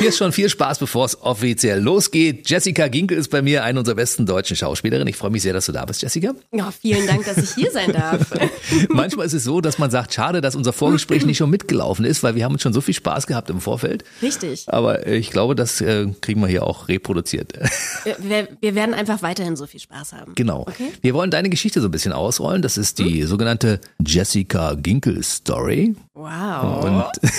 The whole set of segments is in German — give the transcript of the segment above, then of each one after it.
Hier ist schon viel Spaß, bevor es offiziell losgeht. Jessica Ginkel ist bei mir, eine unserer besten deutschen Schauspielerinnen. Ich freue mich sehr, dass du da bist, Jessica. Ja, vielen Dank, dass ich hier sein darf. Manchmal ist es so, dass man sagt, schade, dass unser Vorgespräch nicht schon mitgelaufen ist, weil wir haben uns schon so viel Spaß gehabt im Vorfeld. Richtig. Aber ich glaube, das äh, kriegen wir hier auch reproduziert. Wir, wir werden einfach weiterhin so viel Spaß haben. Genau. Okay. Wir wollen deine Geschichte so ein bisschen ausrollen. Das ist die sogenannte Jessica Ginkel Story. Wow. Und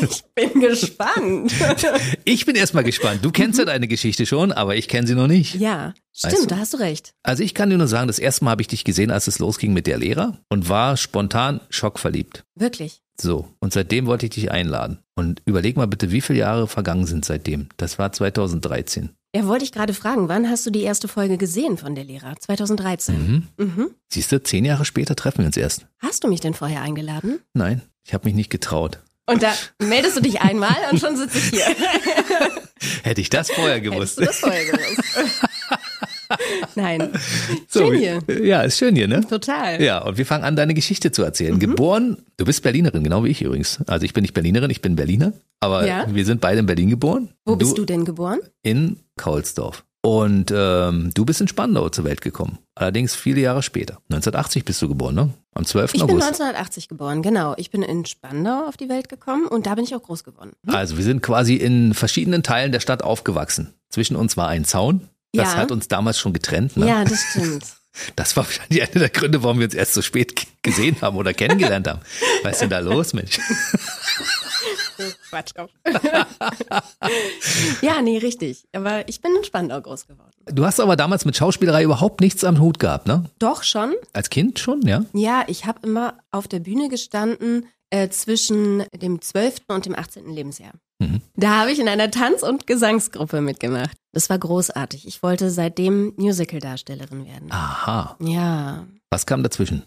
ich bin gespannt. ich bin erstmal gespannt. Du kennst ja deine Geschichte schon, aber ich kenne sie noch nicht. Ja, stimmt, Weißt du? da hast du recht. Also ich kann dir nur sagen, das erste Mal habe ich dich gesehen, als es losging mit der Lehrer und war spontan schockverliebt. Wirklich. So, und seitdem wollte ich dich einladen. Und überleg mal bitte, wie viele Jahre vergangen sind seitdem? Das war 2013. Ja, wollte ich gerade fragen, wann hast du die erste Folge gesehen von der Lehrer? 2013. Mhm. Siehst du, zehn Jahre später treffen wir uns erst. Hast du mich denn vorher eingeladen? Nein, ich habe mich nicht getraut. Und da meldest du dich einmal und schon sitze ich hier. Hätte ich das vorher gewusst. Hättest du das vorher gewusst? Nein. So, Schön hier. Ja, ist schön hier, ne? Total. Ja, und wir fangen an, deine Geschichte zu erzählen. Geboren, du bist Berlinerin, genau wie ich übrigens. Also ich bin nicht Berlinerin, ich bin Berliner. Aber Ja. wir sind beide in Berlin geboren. Wo bist du denn geboren? In Kaulsdorf. Und ähm, du bist in Spandau zur Welt gekommen. Allerdings viele Jahre später. 1980 bist du geboren, ne? Am 12. Ich bin August. 1980 geboren, genau. Ich bin in Spandau auf die Welt gekommen und da bin ich auch groß geworden. Hm? Also wir sind quasi in verschiedenen Teilen der Stadt aufgewachsen. Zwischen uns war ein Zaun. Das Ja. hat uns damals schon getrennt. Ne? Ja, das stimmt. Das war wahrscheinlich einer der Gründe, warum wir uns erst so spät gesehen haben oder kennengelernt haben. Was ist denn da los, Mensch? Quatsch auf. ja, nee, richtig. Aber ich bin in Spandau groß geworden. Du hast aber damals mit Schauspielerei überhaupt nichts am Hut gehabt, ne? Doch schon. Als Kind schon, ja? Ja, ich habe immer auf der Bühne gestanden äh, zwischen dem 12. und dem 18. Lebensjahr. Mhm. Da habe ich in einer Tanz- und Gesangsgruppe mitgemacht. Das war großartig. Ich wollte seitdem Musical-Darstellerin werden. Aha. Ja. Was kam dazwischen?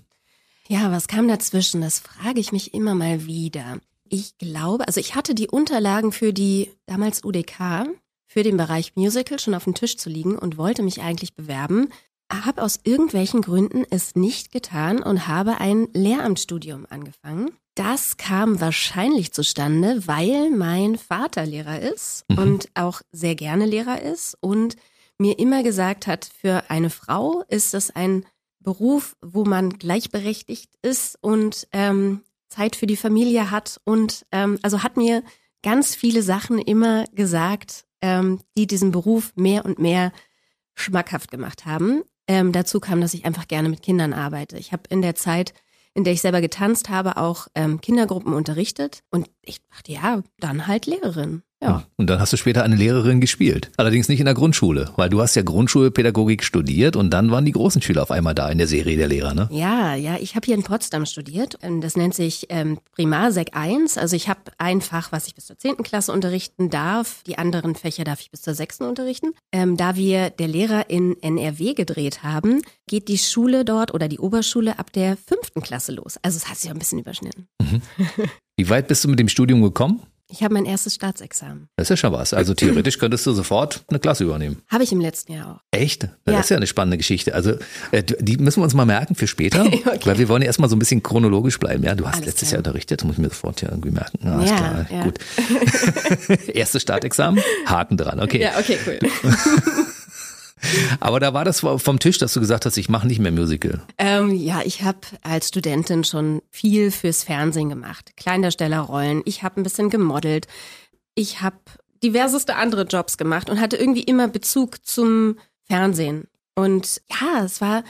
Ja, was kam dazwischen? Das frage ich mich immer mal wieder. Ich glaube, also ich hatte die Unterlagen für die damals UDK, für den Bereich Musical schon auf dem Tisch zu liegen und wollte mich eigentlich bewerben, habe aus irgendwelchen Gründen es nicht getan und habe ein Lehramtsstudium angefangen. Das kam wahrscheinlich zustande, weil mein Vater Lehrer ist Mhm. und auch sehr gerne Lehrer ist und mir immer gesagt hat, für eine Frau ist es ein Beruf, wo man gleichberechtigt ist und ähm, Zeit für die Familie hat und ähm, also hat mir ganz viele Sachen immer gesagt, ähm, die diesen Beruf mehr und mehr schmackhaft gemacht haben. Ähm, dazu kam, dass ich einfach gerne mit Kindern arbeite. Ich habe in der Zeit, in der ich selber getanzt habe, auch ähm, Kindergruppen unterrichtet und ich dachte, ja, dann halt Lehrerin. Ja. Und dann hast du später eine Lehrerin gespielt. Allerdings nicht in der Grundschule, weil du hast ja Grundschulpädagogik studiert und dann waren die großen Schüler auf einmal da in der Serie der Lehrer, ne? Ja, ja, ich habe hier in Potsdam studiert. Ähm, Das nennt sich ähm, Primarsek 1. Also ich habe ein Fach, was ich bis zur 10. Klasse unterrichten darf. Die anderen Fächer darf ich bis zur 6. unterrichten. Ähm, da wir der Lehrer in NRW gedreht haben, geht die Schule dort oder die Oberschule ab der 5. Klasse los. Also es hat sich auch ein bisschen überschnitten. Wie weit bist du mit dem Studium gekommen? Ich habe mein erstes Staatsexamen. Das ist ja schon was. Also theoretisch könntest du sofort eine Klasse übernehmen. Habe ich im letzten Jahr auch. Echt? Das Ja. ist ja eine spannende Geschichte. Also äh, die müssen wir uns mal merken für später, Okay. weil wir wollen ja erstmal so ein bisschen chronologisch bleiben. Ja, du hast Alles letztes klar. Jahr unterrichtet, muss ich mir sofort ja irgendwie merken. Ah, alles Ja, klar, ja. gut. Erstes Startexamen, Haken dran, okay. okay, cool. Aber da war das vom Tisch, dass du gesagt hast, ich mache nicht mehr Musical. Ähm, ja, ich habe als Studentin schon viel fürs Fernsehen gemacht. Kleindarstellerrollen. Ich habe ein bisschen gemodelt. Ich habe diverseste andere Jobs gemacht und hatte irgendwie immer Bezug zum Fernsehen. Und ja, es war,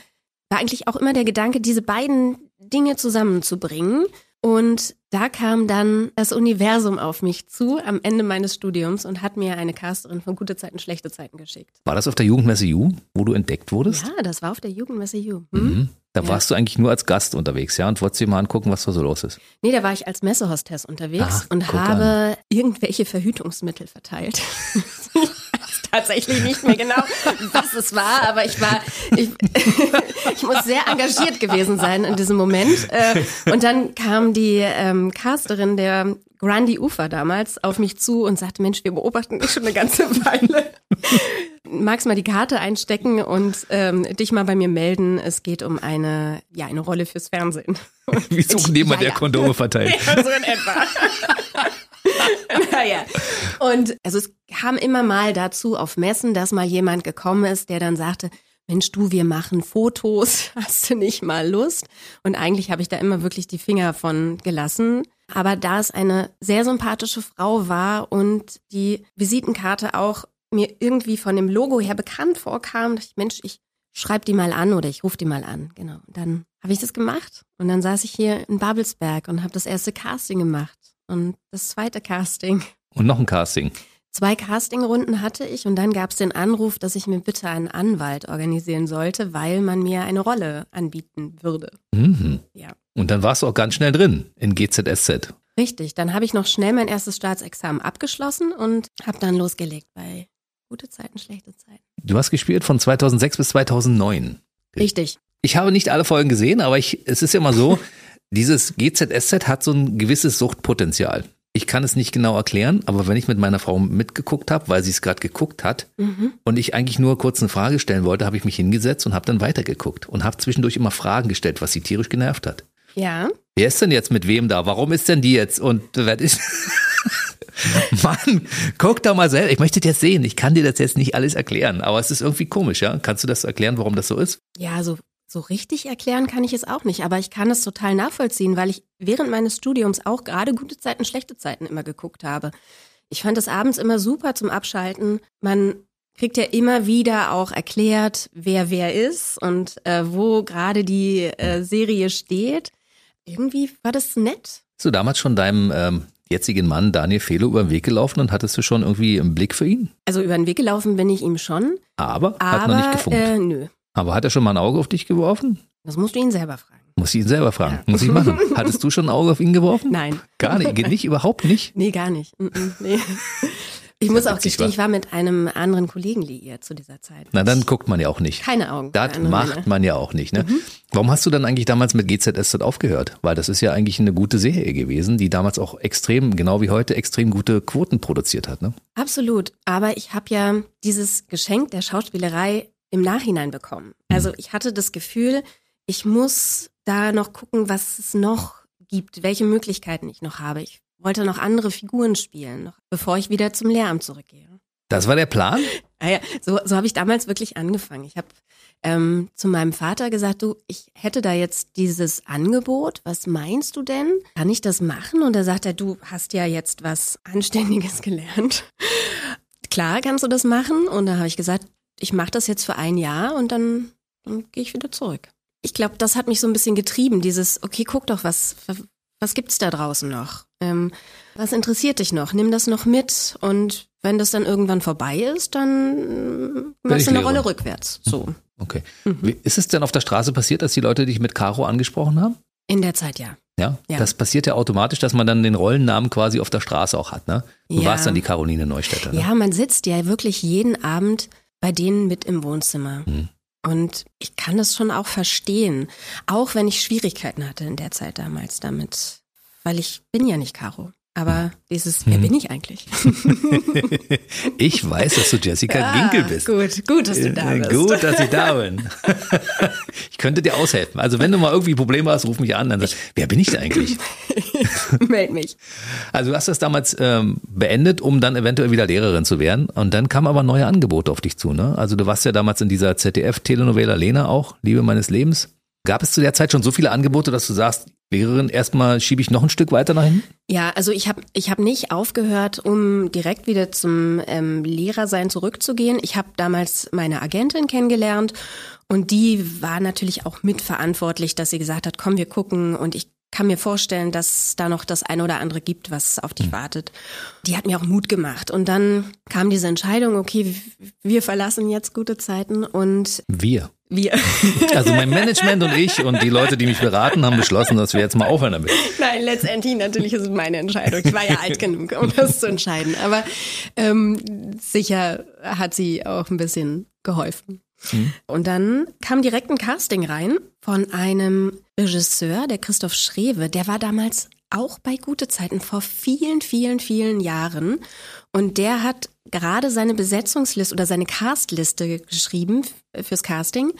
war eigentlich auch immer der Gedanke, diese beiden Dinge zusammenzubringen. Und da kam dann das Universum auf mich zu am Ende meines Studiums und hat mir eine Casterin von Gute Zeiten, Schlechte Zeiten geschickt. War das auf der Jugendmesse Ju, wo du entdeckt wurdest? Ja, das war auf der Jugendmesse Ju. Hm? Mhm. Da Ja. warst du eigentlich nur als Gast unterwegs, ja, und wolltest dir mal angucken, was da so los ist. Nee, da war ich als Messehostess unterwegs Ah, und habe irgendwelche Verhütungsmittel verteilt. tatsächlich nicht mehr genau, was es war, aber ich war, ich, ich muss sehr engagiert gewesen sein in diesem Moment. Äh, und dann kam die ähm, Casterin der Grundy Ufer damals auf mich zu und sagte, Mensch, wir beobachten dich schon eine ganze Weile. Magst mal die Karte einstecken und ähm, dich mal bei mir melden. Es geht um eine, ja, eine Rolle fürs Fernsehen. Wir suchen jemanden, Ja, der. Kondome verteilt. Ja, so in etwa. Naja. Und also es kam immer mal dazu auf Messen, dass mal jemand gekommen ist, der dann sagte, Mensch, du, wir machen Fotos, hast du nicht mal Lust? Und eigentlich habe ich da immer wirklich die Finger von gelassen. Aber da es eine sehr sympathische Frau war und die Visitenkarte auch mir irgendwie von dem Logo her bekannt vorkam, dachte ich, Mensch, ich schreib die mal an oder ich rufe die mal an. Genau. Und dann habe ich das gemacht. Und dann saß ich hier in Babelsberg und habe das erste Casting gemacht. Und das zweite Casting. Und noch ein Casting. Zwei Castingrunden hatte ich und dann gab es den Anruf, dass ich mir bitte einen Anwalt organisieren sollte, weil man mir eine Rolle anbieten würde. Mhm. Ja. Und dann warst du auch ganz schnell drin in GZSZ. Richtig, dann habe ich noch schnell mein erstes Staatsexamen abgeschlossen und habe dann losgelegt bei gute Zeiten, schlechte Zeiten. Du hast gespielt von 2006 bis 2009. Richtig. Ich habe nicht alle Folgen gesehen, aber ich, es ist ja immer so, dieses GZSZ hat so ein gewisses Suchtpotenzial. Ich kann es nicht genau erklären, aber wenn ich mit meiner Frau mitgeguckt habe, weil sie es gerade geguckt hat Mhm. und ich eigentlich nur kurz eine Frage stellen wollte, habe ich mich hingesetzt und habe dann weitergeguckt und habe zwischendurch immer Fragen gestellt, was sie tierisch genervt hat. Ja. Wer ist denn jetzt mit wem da? Warum ist denn die jetzt? Und wer ist? Mann, guck doch mal selber. Ich möchte das jetzt sehen. Ich kann dir das jetzt nicht alles erklären, aber es ist irgendwie komisch, ja? Kannst du das erklären, warum das so ist? Ja, so, so richtig erklären kann ich es auch nicht, aber ich kann es total nachvollziehen, weil ich während meines Studiums auch gerade gute Zeiten, schlechte Zeiten immer geguckt habe. Ich fand es abends immer super zum Abschalten. Man kriegt ja immer wieder auch erklärt, wer wer ist und äh, wo gerade die äh, Serie steht. Irgendwie war das nett. Bist du damals schon deinem ähm, jetzigen Mann Daniel Fehler über den Weg gelaufen und hattest du schon irgendwie einen Blick für ihn? Also über den Weg gelaufen bin ich ihm schon, Aber, aber hat noch nicht gefunkt. äh, nö. Aber hat er schon mal ein Auge auf dich geworfen? Das musst du ihn selber fragen. Muss ich ihn selber fragen. Ja. Muss ich machen. Hattest du schon ein Auge auf ihn geworfen? Nein. Gar nicht, nicht, überhaupt nicht. Nee, gar nicht. Mm, mm, Nee. Ich muss auch gestehen, ich war mit einem anderen Kollegen liiert zu dieser Zeit. Na, dann guckt man ja auch nicht. Keine Augen. Das macht Männer. man ja auch nicht. Ne? Warum hast du dann eigentlich damals mit GZSZ aufgehört? Weil das ist ja eigentlich eine gute Serie gewesen, die damals auch extrem, genau wie heute, extrem gute Quoten produziert hat. Ne? Absolut. Aber ich habe ja dieses Geschenk der Schauspielerei im Nachhinein bekommen. Also ich hatte das Gefühl, ich muss da noch gucken, was es noch gibt, welche Möglichkeiten ich noch habe. Ich wollte noch andere Figuren spielen, noch, bevor ich wieder zum Lehramt zurückgehe. Das war der Plan? Ah ja, so, so habe ich damals wirklich angefangen. Ich habe ähm, zu meinem Vater gesagt, du, ich hätte da jetzt dieses Angebot. Was meinst du denn? Kann ich das machen? Und da sagt er, du hast ja jetzt was Anständiges gelernt. Klar, kannst du das machen. Und da habe ich gesagt, ich mache das jetzt für ein Jahr und dann, dann gehe ich wieder zurück. Ich glaube, das hat mich so ein bisschen getrieben. Dieses, okay, guck doch, was was gibt's da draußen noch? Ähm, was interessiert dich noch? Nimm das noch mit und wenn das dann irgendwann vorbei ist, dann machst du eine. Rolle rückwärts. So. Okay. Mhm. Wie, ist es denn auf der Straße passiert, dass die Leute dich mit Caro angesprochen haben? In der Zeit ja. Ja? Ja. Das passiert ja automatisch, dass man dann den Rollennamen quasi auf der Straße auch hat. Ne? Du Ja. warst dann die Caroline Neustädter. Ne? Ja, man sitzt ja wirklich jeden Abend bei denen mit im Wohnzimmer. Mhm. Und ich kann das schon auch verstehen. Auch wenn ich Schwierigkeiten hatte in der Zeit damals damit. Weil ich bin ja nicht Caro. Aber dieses, wer Mhm. bin ich eigentlich? Ich weiß, dass du Jessica Ginkel bist. Ah, Gut, gut, dass du da Äh, bist. Gut, dass ich da bin. ich könnte dir aushelfen. Also wenn du mal irgendwie Probleme hast, ruf mich an. Dann sag, wer bin ich denn eigentlich? Meld mich. Also du hast das damals ähm, beendet, um dann eventuell wieder Lehrerin zu werden. Und dann kamen aber neue Angebote auf dich zu. Ne? Also du warst ja damals in dieser ZDF-Telenovela Lena auch, Liebe meines Lebens. Gab es zu der Zeit schon so viele Angebote, dass du sagst, Lehrerin, erstmal schiebe ich noch ein Stück weiter nach hinten? Ja, also ich habe ich hab nicht aufgehört, um direkt wieder zum ähm, Lehrersein zurückzugehen. Ich habe damals meine Agentin kennengelernt und die war natürlich auch mitverantwortlich, dass sie gesagt hat, komm, wir gucken und ich kann mir vorstellen, dass da noch das eine oder andere gibt, was auf dich wartet. Die hat mir auch Mut gemacht. Und dann kam diese Entscheidung, okay, wir verlassen jetzt gute Zeiten und Wir. Wir. Also mein Management und ich und die Leute, die mich beraten, haben beschlossen, dass wir jetzt mal aufhören damit. Nein, letztendlich natürlich ist es meine Entscheidung. Ich war ja alt genug, um das zu entscheiden. Aber ähm, sicher hat sie auch ein bisschen geholfen. Mhm. Und dann kam direkt ein Casting rein von einem Regisseur, der Christoph Schrewe. Der war damals auch bei Gute Zeiten vor vielen, vielen, vielen Jahren. Und der hat gerade seine Besetzungsliste oder seine Castliste geschrieben fürs Casting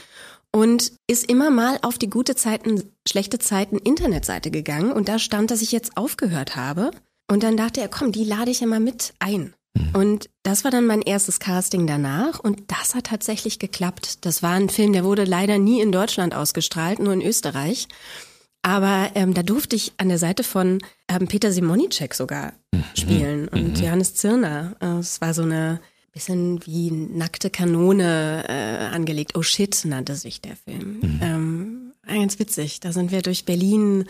und ist immer mal auf die Gute Zeiten, schlechte Zeiten Internetseite gegangen und da stand, dass ich jetzt aufgehört habe. Und dann dachte er, komm, die lade ich immer mit ein. Mhm. Und das war dann mein erstes Casting danach und das hat tatsächlich geklappt. Das war ein Film, der wurde leider nie in Deutschland ausgestrahlt, nur in Österreich. Aber ähm, da durfte ich an der Seite von ähm, Peter Simonicek sogar mhm. spielen und mhm. Johannes Zirner. Äh, es war so eine bisschen wie nackte Kanone äh, angelegt. Oh shit nannte sich der Film. Mhm. Ähm, ganz witzig. Da sind wir durch Berlin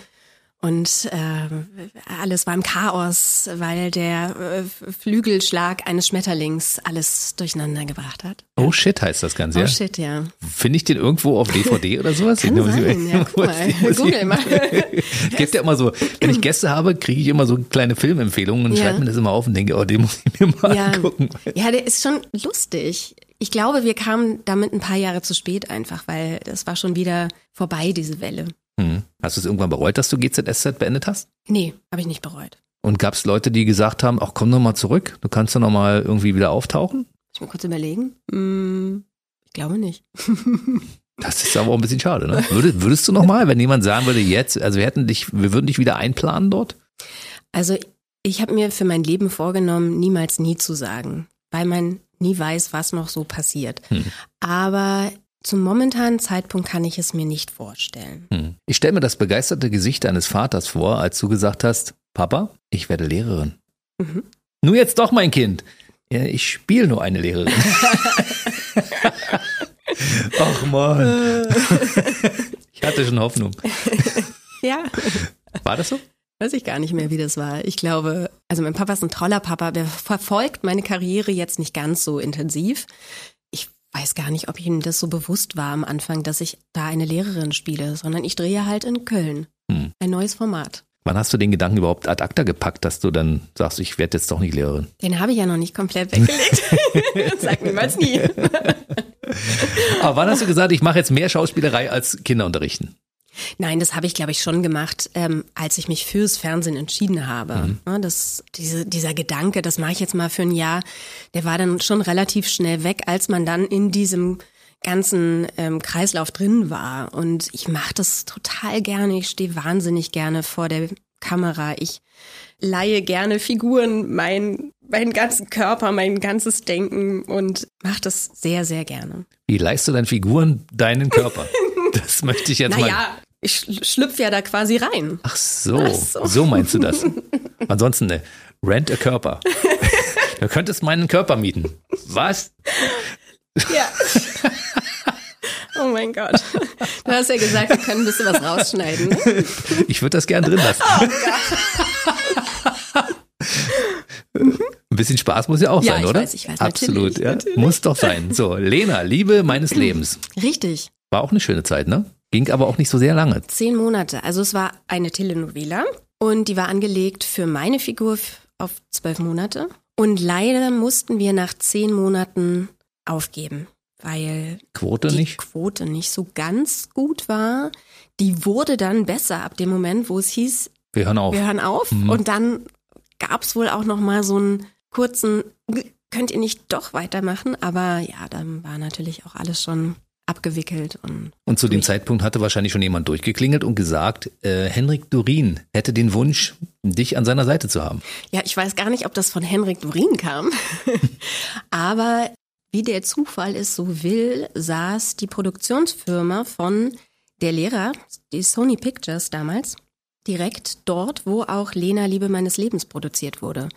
und äh, alles war im Chaos, weil der äh, Flügelschlag eines Schmetterlings alles durcheinander gebracht hat. Oh shit heißt das Ganze, ja? Oh shit, ja. Finde ich den irgendwo auf DVD oder sowas? Kann sein, ja, guck mal, google mal. Gibt ja immer so, wenn ich Gäste habe, kriege ich immer so kleine Filmempfehlungen und ja. schreibe mir das immer auf und denke, oh, den muss ich mir mal ja. angucken. Ja, der ist schon lustig. Ich glaube, wir kamen damit ein paar Jahre zu spät einfach, weil das war schon wieder vorbei, diese Welle. Hm. Hast du es irgendwann bereut, dass du GZSZ beendet hast? Nee, habe ich nicht bereut. Und gab es Leute, die gesagt haben, ach komm noch mal zurück, du kannst doch noch mal irgendwie wieder auftauchen? Muss ich mal kurz überlegen? Hm, ich glaube nicht. Das ist aber auch ein bisschen schade, ne? Würdest, würdest du noch mal, wenn jemand sagen würde, jetzt, also wir hätten dich, wir würden dich wieder einplanen dort? Also ich habe mir für mein Leben vorgenommen, niemals nie zu sagen, weil man nie weiß, was noch so passiert. Hm. Aber zum momentanen Zeitpunkt kann ich es mir nicht vorstellen. Hm. Ich stelle mir das begeisterte Gesicht deines Vaters vor, als du gesagt hast, Papa, ich werde Lehrerin. Mhm. Nur jetzt doch, mein Kind. Ja, ich spiele nur eine Lehrerin. Ach man. ich hatte schon Hoffnung. ja. War das so? Weiß ich gar nicht mehr, wie das war. Ich glaube, also mein Papa ist ein toller Papa, der verfolgt meine Karriere jetzt nicht ganz so intensiv weiß gar nicht, ob ihm das so bewusst war am Anfang, dass ich da eine Lehrerin spiele, sondern ich drehe halt in Köln. Hm. Ein neues Format. Wann hast du den Gedanken überhaupt ad acta gepackt, dass du dann sagst, ich werde jetzt doch nicht Lehrerin? Den habe ich ja noch nicht komplett weggelegt. Sag niemals nie. Aber wann hast du gesagt, ich mache jetzt mehr Schauspielerei als Kinderunterrichten? Nein, das habe ich, glaube ich, schon gemacht, ähm, als ich mich fürs Fernsehen entschieden habe. Mhm. das, diese, dieser Gedanke, das mache ich jetzt mal für ein Jahr, der war dann schon relativ schnell weg, als man dann in diesem ganzen ähm, Kreislauf drin war. Und ich mache das total gerne. Ich stehe wahnsinnig gerne vor der Kamera. Ich leihe gerne Figuren, mein, meinen ganzen Körper, mein ganzes Denken und mache das sehr, sehr gerne. Wie leihst du deinen Figuren deinen Körper? Das möchte ich jetzt naja, mal. Naja, ich schlüpfe ja da quasi rein. Ach so, Ach so, so. meinst du das. Ansonsten, ne, rent a Körper. du könntest meinen Körper mieten. Was? Ja. Oh mein Gott. Du hast ja gesagt, wir können ein bisschen was rausschneiden. Ne? Ich würde das gern drin lassen. Oh ein bisschen Spaß muss ja auch ja, sein, oder? Weiß, ich weiß, Absolut, natürlich, ja. Natürlich. Muss doch sein. So, Lena, Liebe meines Lebens. Richtig. War auch eine schöne Zeit, ne? Ging aber auch nicht so sehr lange. Zehn Monate. Also es war eine Telenovela und die war angelegt für meine Figur auf zwölf Monate. Und leider mussten wir nach zehn Monaten aufgeben, weil Quote die nicht? Quote nicht so ganz gut war. Die wurde dann besser ab dem Moment, wo es hieß, wir hören auf. Wir hören auf. Mhm. Und dann gab es wohl auch noch mal so einen kurzen, könnt ihr nicht doch weitermachen? Aber ja, dann war natürlich auch alles schon abgewickelt. Und, und zu dem Zeitpunkt hatte wahrscheinlich schon jemand durchgeklingelt und gesagt, äh, Henrik Durin hätte den Wunsch, dich an seiner Seite zu haben. Ja, ich weiß gar nicht, ob das von Henrik Durin kam, aber wie der Zufall es so will, saß die Produktionsfirma von der Lehrer, die Sony Pictures damals, direkt dort, wo auch Lena Liebe meines Lebens produziert wurde.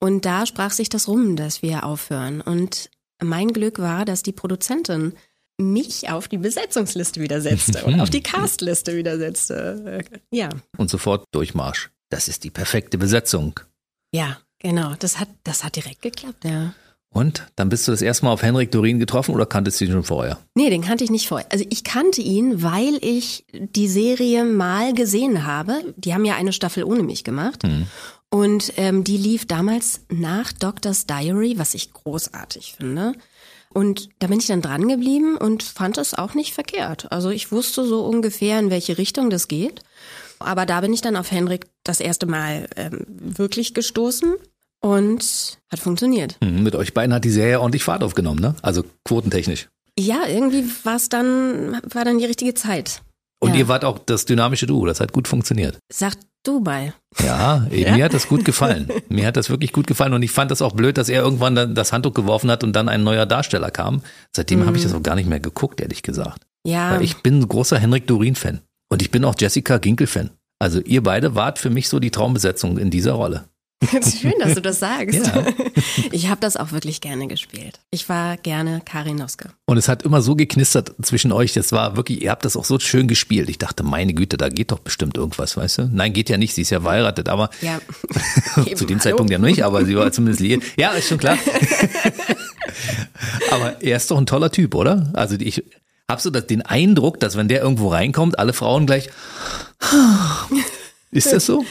Und da sprach sich das rum, dass wir aufhören. Und mein Glück war, dass die Produzentin mich auf die Besetzungsliste wieder setzte und auf die Castliste wieder setzte. Ja. Und sofort Durchmarsch. Das ist die perfekte Besetzung. Ja, genau. Das hat, das hat direkt geklappt, ja. Und dann bist du das erste Mal auf Henrik Dorin getroffen oder kanntest du ihn schon vorher? Nee, den kannte ich nicht vorher. Also ich kannte ihn, weil ich die Serie mal gesehen habe. Die haben ja eine Staffel ohne mich gemacht. Hm. Und ähm, die lief damals nach Doctor's Diary, was ich großartig finde. Und da bin ich dann dran geblieben und fand es auch nicht verkehrt. Also ich wusste so ungefähr, in welche Richtung das geht. Aber da bin ich dann auf Henrik das erste Mal ähm, wirklich gestoßen und hat funktioniert. Mhm, mit euch beiden hat die Serie ordentlich Fahrt aufgenommen, ne? Also quotentechnisch. Ja, irgendwie war es dann, war dann die richtige Zeit. Und ja. ihr wart auch das dynamische Duo, das hat gut funktioniert. Sag du mal. Ja, Ja? mir hat das gut gefallen. Mir hat das wirklich gut gefallen und ich fand das auch blöd, dass er irgendwann dann das Handtuch geworfen hat und dann ein neuer Darsteller kam. Seitdem habe ich das auch gar nicht mehr geguckt, ehrlich gesagt. Ja, Weil ich bin ein großer Henrik Dorin-Fan und ich bin auch Jessica Ginkel-Fan. Also ihr beide wart für mich so die Traumbesetzung in dieser Rolle. schön, dass du das sagst. Ja. Ich habe das auch wirklich gerne gespielt. Ich war gerne Karin Noske. Und es hat immer so geknistert zwischen euch. Das war wirklich, ihr habt das auch so schön gespielt. Ich dachte, meine Güte, da geht doch bestimmt irgendwas, weißt du? Nein, geht ja nicht. Sie ist ja verheiratet, aber Ja. zu dem hallo? Zeitpunkt ja nicht, aber sie war zumindest liiert. Ja, ist schon klar. aber er ist doch ein toller Typ, oder? Also ich habe so das, den Eindruck, dass wenn der irgendwo reinkommt, alle Frauen gleich. Ist das so?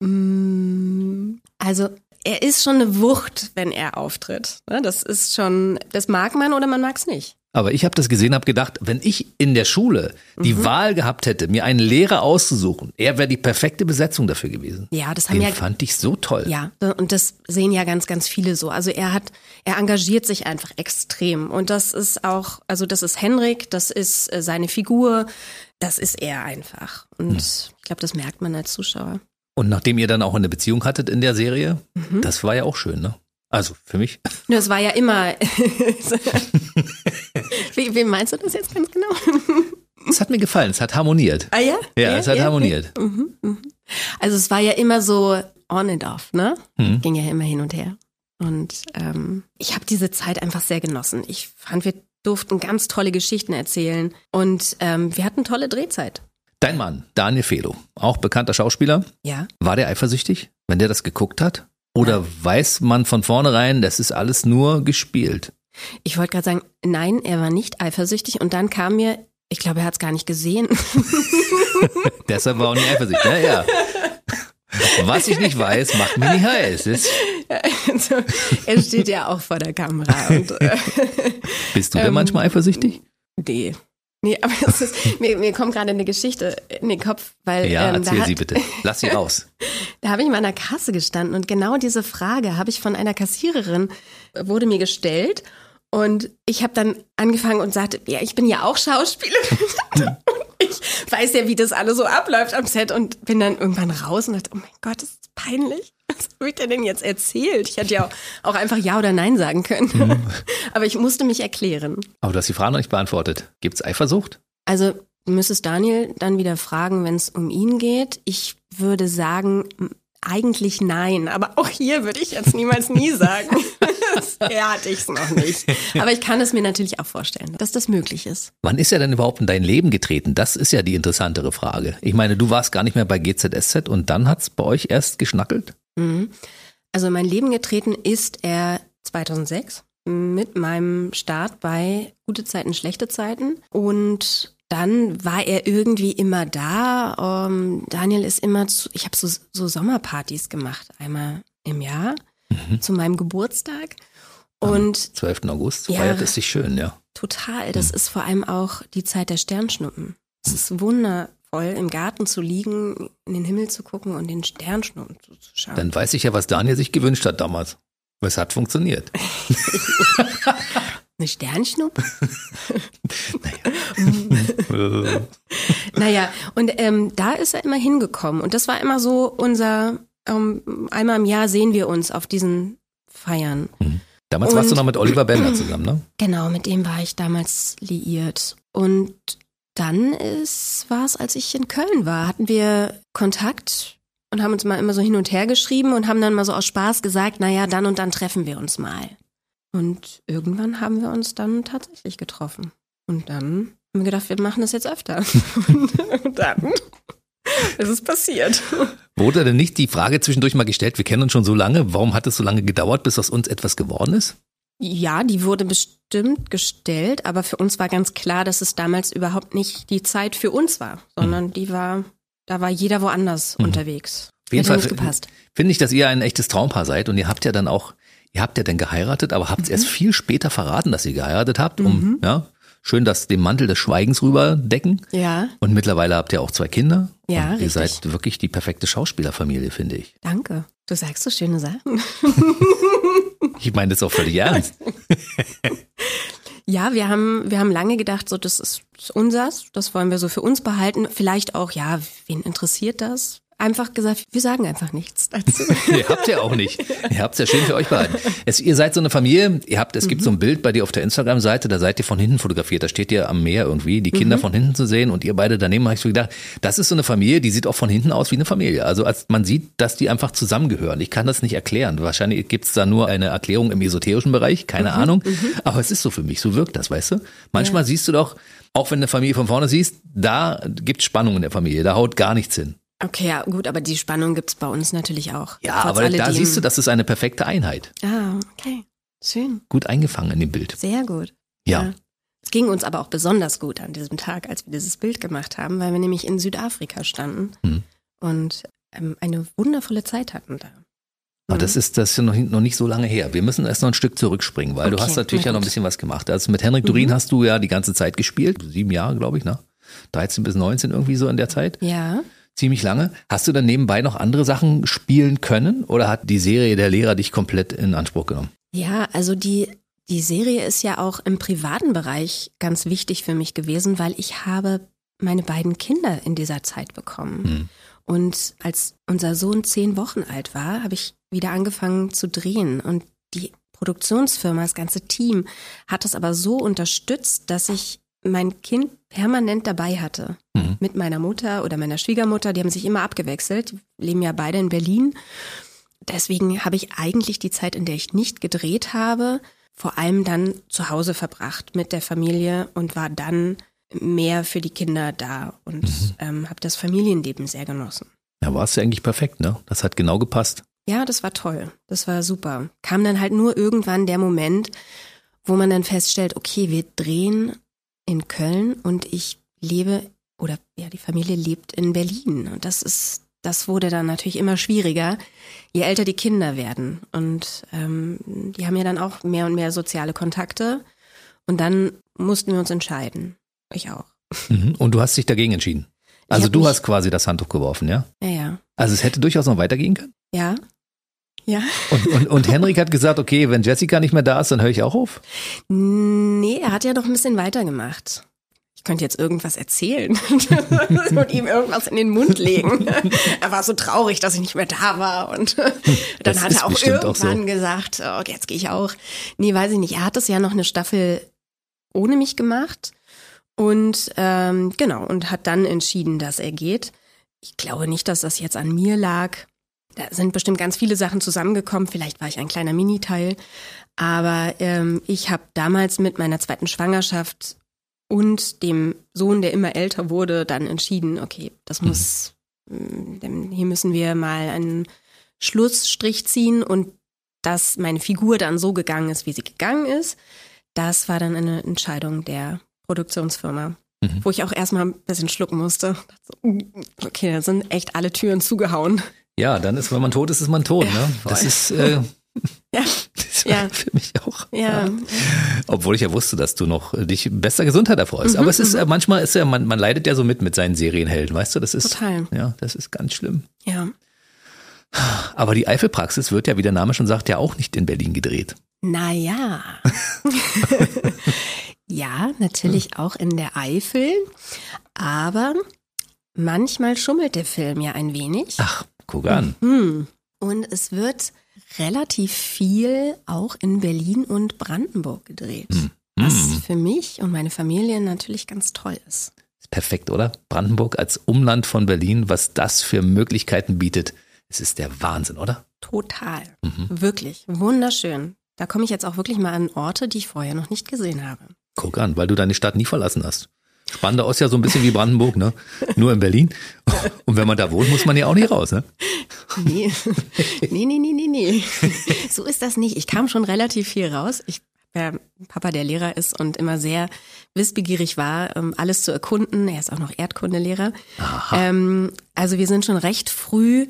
Mm, Also er ist schon eine Wucht, wenn er auftritt. Ne, Das ist schon, das mag man oder man mag es nicht. Aber ich habe das gesehen, habe gedacht, wenn ich in der Schule die Mhm. Wahl gehabt hätte, mir einen Lehrer auszusuchen, er wäre die perfekte Besetzung dafür gewesen. Ja, das haben Den ja fand ich so toll. Ja, und das sehen ja ganz, ganz viele so. Also er hat, er engagiert sich einfach extrem. Und das ist auch, also das ist Henrik, das ist äh, seine Figur, das ist er einfach. Und Hm. ich glaube, das merkt man als Zuschauer. Und nachdem ihr dann auch eine Beziehung hattet in der Serie, Mhm. das war ja auch schön, ne? Also für mich. Das war ja immer. wie, wie meinst du das jetzt ganz genau? Es hat mir gefallen, es hat harmoniert. Ah ja? Ja, es hat harmoniert. Mhm, mhm. Also es war ja immer so on and off, ne? Mhm. Ging ja immer hin und her. Und ähm, ich habe diese Zeit einfach sehr genossen. Ich fand, wir durften ganz tolle Geschichten erzählen und ähm, wir hatten tolle Drehzeit. Dein Mann, Daniel Felo, auch bekannter Schauspieler, Ja. war der eifersüchtig, wenn der das geguckt hat? Oder weiß man von vornherein, das ist alles nur gespielt? Ich wollte gerade sagen, nein, er war nicht eifersüchtig und dann kam mir, ich glaube, er hat es gar nicht gesehen. Deshalb war er auch nicht eifersüchtig. Ja, ja. Was ich nicht weiß, macht mich nicht heiß. Ist, also, er steht ja auch vor der Kamera und äh, bist du denn Ähm, manchmal eifersüchtig? nee. Nee, aber es ist, mir, mir kommt gerade eine Geschichte in den Kopf, weil Ja, ähm, erzähl hat, sie bitte. Lass sie raus. Da habe ich mal an der Kasse gestanden und genau diese Frage habe ich von einer Kassiererin, äh, wurde mir gestellt und ich habe dann angefangen und sagte, ja, ich bin ja auch Schauspielerin ich weiß ja, wie das alles so abläuft am Set und bin dann irgendwann raus und dachte, oh mein Gott, das ist peinlich. Was habe ich dir denn jetzt erzählt? Ich hätte ja auch einfach Ja oder Nein sagen können. Aber ich musste mich erklären. Aber du hast die Frage noch nicht beantwortet. Gibt's Eifersucht? Also du müsstest Daniel dann wieder fragen, wenn es um ihn geht. Ich würde sagen, eigentlich nein. Aber auch hier würde ich jetzt niemals nie sagen. ja, hatte ich es noch nicht. Aber ich kann es mir natürlich auch vorstellen, dass das möglich ist. Wann ist er denn überhaupt in dein Leben getreten? Das ist ja die interessantere Frage. Ich meine, du warst gar nicht mehr bei GZSZ und dann hat's bei euch erst geschnackelt? Mhm. Also in mein Leben getreten ist er 2006 mit meinem Start bei Gute Zeiten, Schlechte Zeiten. Und dann war er irgendwie immer da. Ähm, Daniel ist immer zu, ich habe so, so Sommerpartys gemacht, einmal im Jahr zu meinem Geburtstag. Und 12. August Ja. feiert es sich schön, ja. total, das ist vor allem auch die Zeit der Sternschnuppen. Es ist wundervoll, im Garten zu liegen, in den Himmel zu gucken und den Sternschnuppen zuzuschauen. Dann weiß ich ja, was Daniel sich gewünscht hat damals. Es hat funktioniert. Eine Sternschnuppe? Äh, Naja, und ähm, da ist er immer hingekommen. Und das war immer so unser, ähm, einmal im Jahr sehen wir uns auf diesen Feiern. Damals warst du Und- noch mit Oliver Bender zusammen, ne? Genau, mit dem war ich damals liiert. Und dann war es, als ich in Köln war, hatten wir Kontakt und haben uns mal immer so hin und her geschrieben und haben dann mal so aus Spaß gesagt, naja, dann und dann treffen wir uns mal. Und irgendwann haben wir uns dann tatsächlich getroffen. Und dann haben wir gedacht, wir machen das jetzt öfter. und dann Es ist passiert. Wurde denn nicht die Frage zwischendurch mal gestellt, wir kennen uns schon so lange, warum hat es so lange gedauert, bis aus uns etwas geworden ist? Ja, die wurde bestimmt gestellt, aber für uns war ganz klar, dass es damals überhaupt nicht die Zeit für uns war, sondern die war, da war jeder woanders unterwegs. Auf jeden Hätte Fall gepasst. finde ich, dass ihr ein echtes Traumpaar seid und ihr habt ja dann auch, ihr habt ja dann geheiratet, aber habt es erst viel später verraten, dass ihr geheiratet habt, um, ja, schön das den Mantel des Schweigens rüberdecken. Ja, Und mittlerweile habt ihr auch zwei Kinder. Ja, und ihr richtig. seid wirklich die perfekte Schauspielerfamilie, finde ich. danke. Du sagst so schöne Sachen. Ich meine das auch völlig ernst. Ja, wir haben, wir haben lange gedacht, so, das ist unsers, das wollen wir so für uns behalten. Vielleicht auch, ja, wen interessiert das? Einfach gesagt, wir sagen einfach nichts dazu. ihr habt ja auch nicht. Ihr habt es ja schön für euch behalten. Es, ihr seid so eine Familie, ihr habt, es gibt so ein Bild bei dir auf der Instagram-Seite, da seid ihr von hinten fotografiert, da steht ihr am Meer irgendwie, die Kinder von hinten zu sehen und ihr beide daneben, habe ich so gedacht, das ist so eine Familie, die sieht auch von hinten aus wie eine Familie. Also als man sieht, dass die einfach zusammengehören. Ich kann das nicht erklären. Wahrscheinlich gibt's da nur eine Erklärung im esoterischen Bereich, keine Ahnung. Aber es ist so für mich, so wirkt das, weißt du? Manchmal siehst du doch, auch wenn du eine Familie von vorne siehst, da gibt's Spannung in der Familie, da haut gar nichts hin. Okay, ja, gut, aber die Spannung gibt's bei uns natürlich auch. Ja, aber da alledem. siehst du, das ist eine perfekte Einheit. Ah, okay. Schön. Gut eingefangen in dem Bild. Sehr gut. Ja. Es ging uns aber auch besonders gut an diesem Tag, als wir dieses Bild gemacht haben, weil wir nämlich in Südafrika standen Mhm. und ähm, eine wundervolle Zeit hatten da. Aber das ist das ist ja noch, noch nicht so lange her. Wir müssen erst noch ein Stück zurückspringen, weil du Okay, hast natürlich na ja noch ein bisschen was gemacht. Also mit Henrik Durin hast du ja die ganze Zeit gespielt. Sieben Jahre, glaube ich, ne? 13 bis 19 irgendwie so in der Zeit. Ja. Ziemlich lange. Hast du dann nebenbei noch andere Sachen spielen können oder hat die Serie der Lehrer dich komplett in Anspruch genommen? Ja, also die, die Serie ist ja auch im privaten Bereich ganz wichtig für mich gewesen, weil ich habe meine beiden Kinder in dieser Zeit bekommen. Hm. Und als unser Sohn zehn Wochen alt war, habe ich wieder angefangen zu drehen. Und die Produktionsfirma, das ganze Team, hat das aber so unterstützt, dass ich mein Kind permanent dabei hatte. Mhm. Mit meiner Mutter oder meiner Schwiegermutter, die haben sich immer abgewechselt, Die leben ja beide in Berlin. Deswegen habe ich eigentlich die Zeit, in der ich nicht gedreht habe, vor allem dann zu Hause verbracht mit der Familie und war dann mehr für die Kinder da und ähm, habe das Familienleben sehr genossen. Ja, war es ja eigentlich perfekt, ne? Das hat genau gepasst. Ja, das war toll. Das war super. Kam dann halt nur irgendwann der Moment, wo man dann feststellt, okay, wir drehen in Köln und ich lebe oder ja, die Familie lebt in Berlin. Und das ist, das wurde dann natürlich immer schwieriger, je älter die Kinder werden. Und ähm, die haben ja dann auch mehr und mehr soziale Kontakte. Und dann mussten wir uns entscheiden. Ich auch. Mhm. Und du hast dich dagegen entschieden. Also du hast quasi das Handtuch geworfen, ja? Ja, ja. Also es hätte durchaus noch weitergehen können. Ja. Ja. Und, und, und Henrik hat gesagt, okay, wenn Jessica nicht mehr da ist, dann höre ich auch auf. Nee, er hat ja noch ein bisschen weitergemacht. Ich könnte jetzt irgendwas erzählen und ihm irgendwas in den Mund legen. Er war so traurig, dass ich nicht mehr da war. Und dann Das hat er auch bestimmt auch irgendwann so. gesagt, oh, jetzt gehe ich auch. Nee, weiß ich nicht. Er hat es ja noch eine Staffel ohne mich gemacht. Und ähm, genau, und hat dann entschieden, dass er geht. Ich glaube nicht, dass das jetzt an mir lag. Da sind bestimmt ganz viele Sachen zusammengekommen. Vielleicht war ich ein kleiner Miniteil. Aber ähm, ich habe damals mit meiner zweiten Schwangerschaft und dem Sohn, der immer älter wurde, dann entschieden, okay, das muss, mm, denn hier müssen wir mal einen Schlussstrich ziehen und dass meine Figur dann so gegangen ist, wie sie gegangen ist, das war dann eine Entscheidung der Produktionsfirma. Mhm. Wo ich auch erstmal ein bisschen schlucken musste. Okay, da sind echt alle Türen zugehauen. Ja, dann ist, wenn man tot ist, ist man tot. Ne? Das ist, äh, Ja, das war Ja. für mich auch. ja. Obwohl ich ja wusste, dass du noch äh, dich bester Gesundheit erfreust. Mhm, Aber es ist, äh, manchmal ist ja, man, man leidet ja so mit mit seinen Serienhelden, weißt du? Das ist, Total. ja, das ist ganz schlimm. ja. Aber die Eifelpraxis wird ja, wie der Name schon sagt, ja auch nicht in Berlin gedreht. Naja. ja, natürlich auch in der Eifel. Aber manchmal schummelt der Film ja ein wenig. Ach, guck an. Hm. Und es wird relativ viel auch in Berlin und Brandenburg gedreht. Was Hm. für mich und meine Familie natürlich ganz toll ist. Ist perfekt, oder? Brandenburg als Umland von Berlin, was das für Möglichkeiten bietet. Es ist der Wahnsinn, oder? Total. Wirklich. Wunderschön. Da komme ich jetzt auch wirklich mal an Orte, die ich vorher noch nicht gesehen habe. Guck an, weil du deine Stadt nie verlassen hast. Spandau ist ja so ein bisschen wie Brandenburg, ne? Nur in Berlin. Und wenn man da wohnt, muss man ja auch nicht raus, ne? Nee, nee, nee, nee, nee, nee. So ist das nicht. Ich kam schon relativ viel raus. Ich ja, Papa, der Lehrer ist und immer sehr wissbegierig war, ähm, alles zu erkunden. Er ist auch noch Erdkundelehrer. Ähm, also wir sind schon recht früh,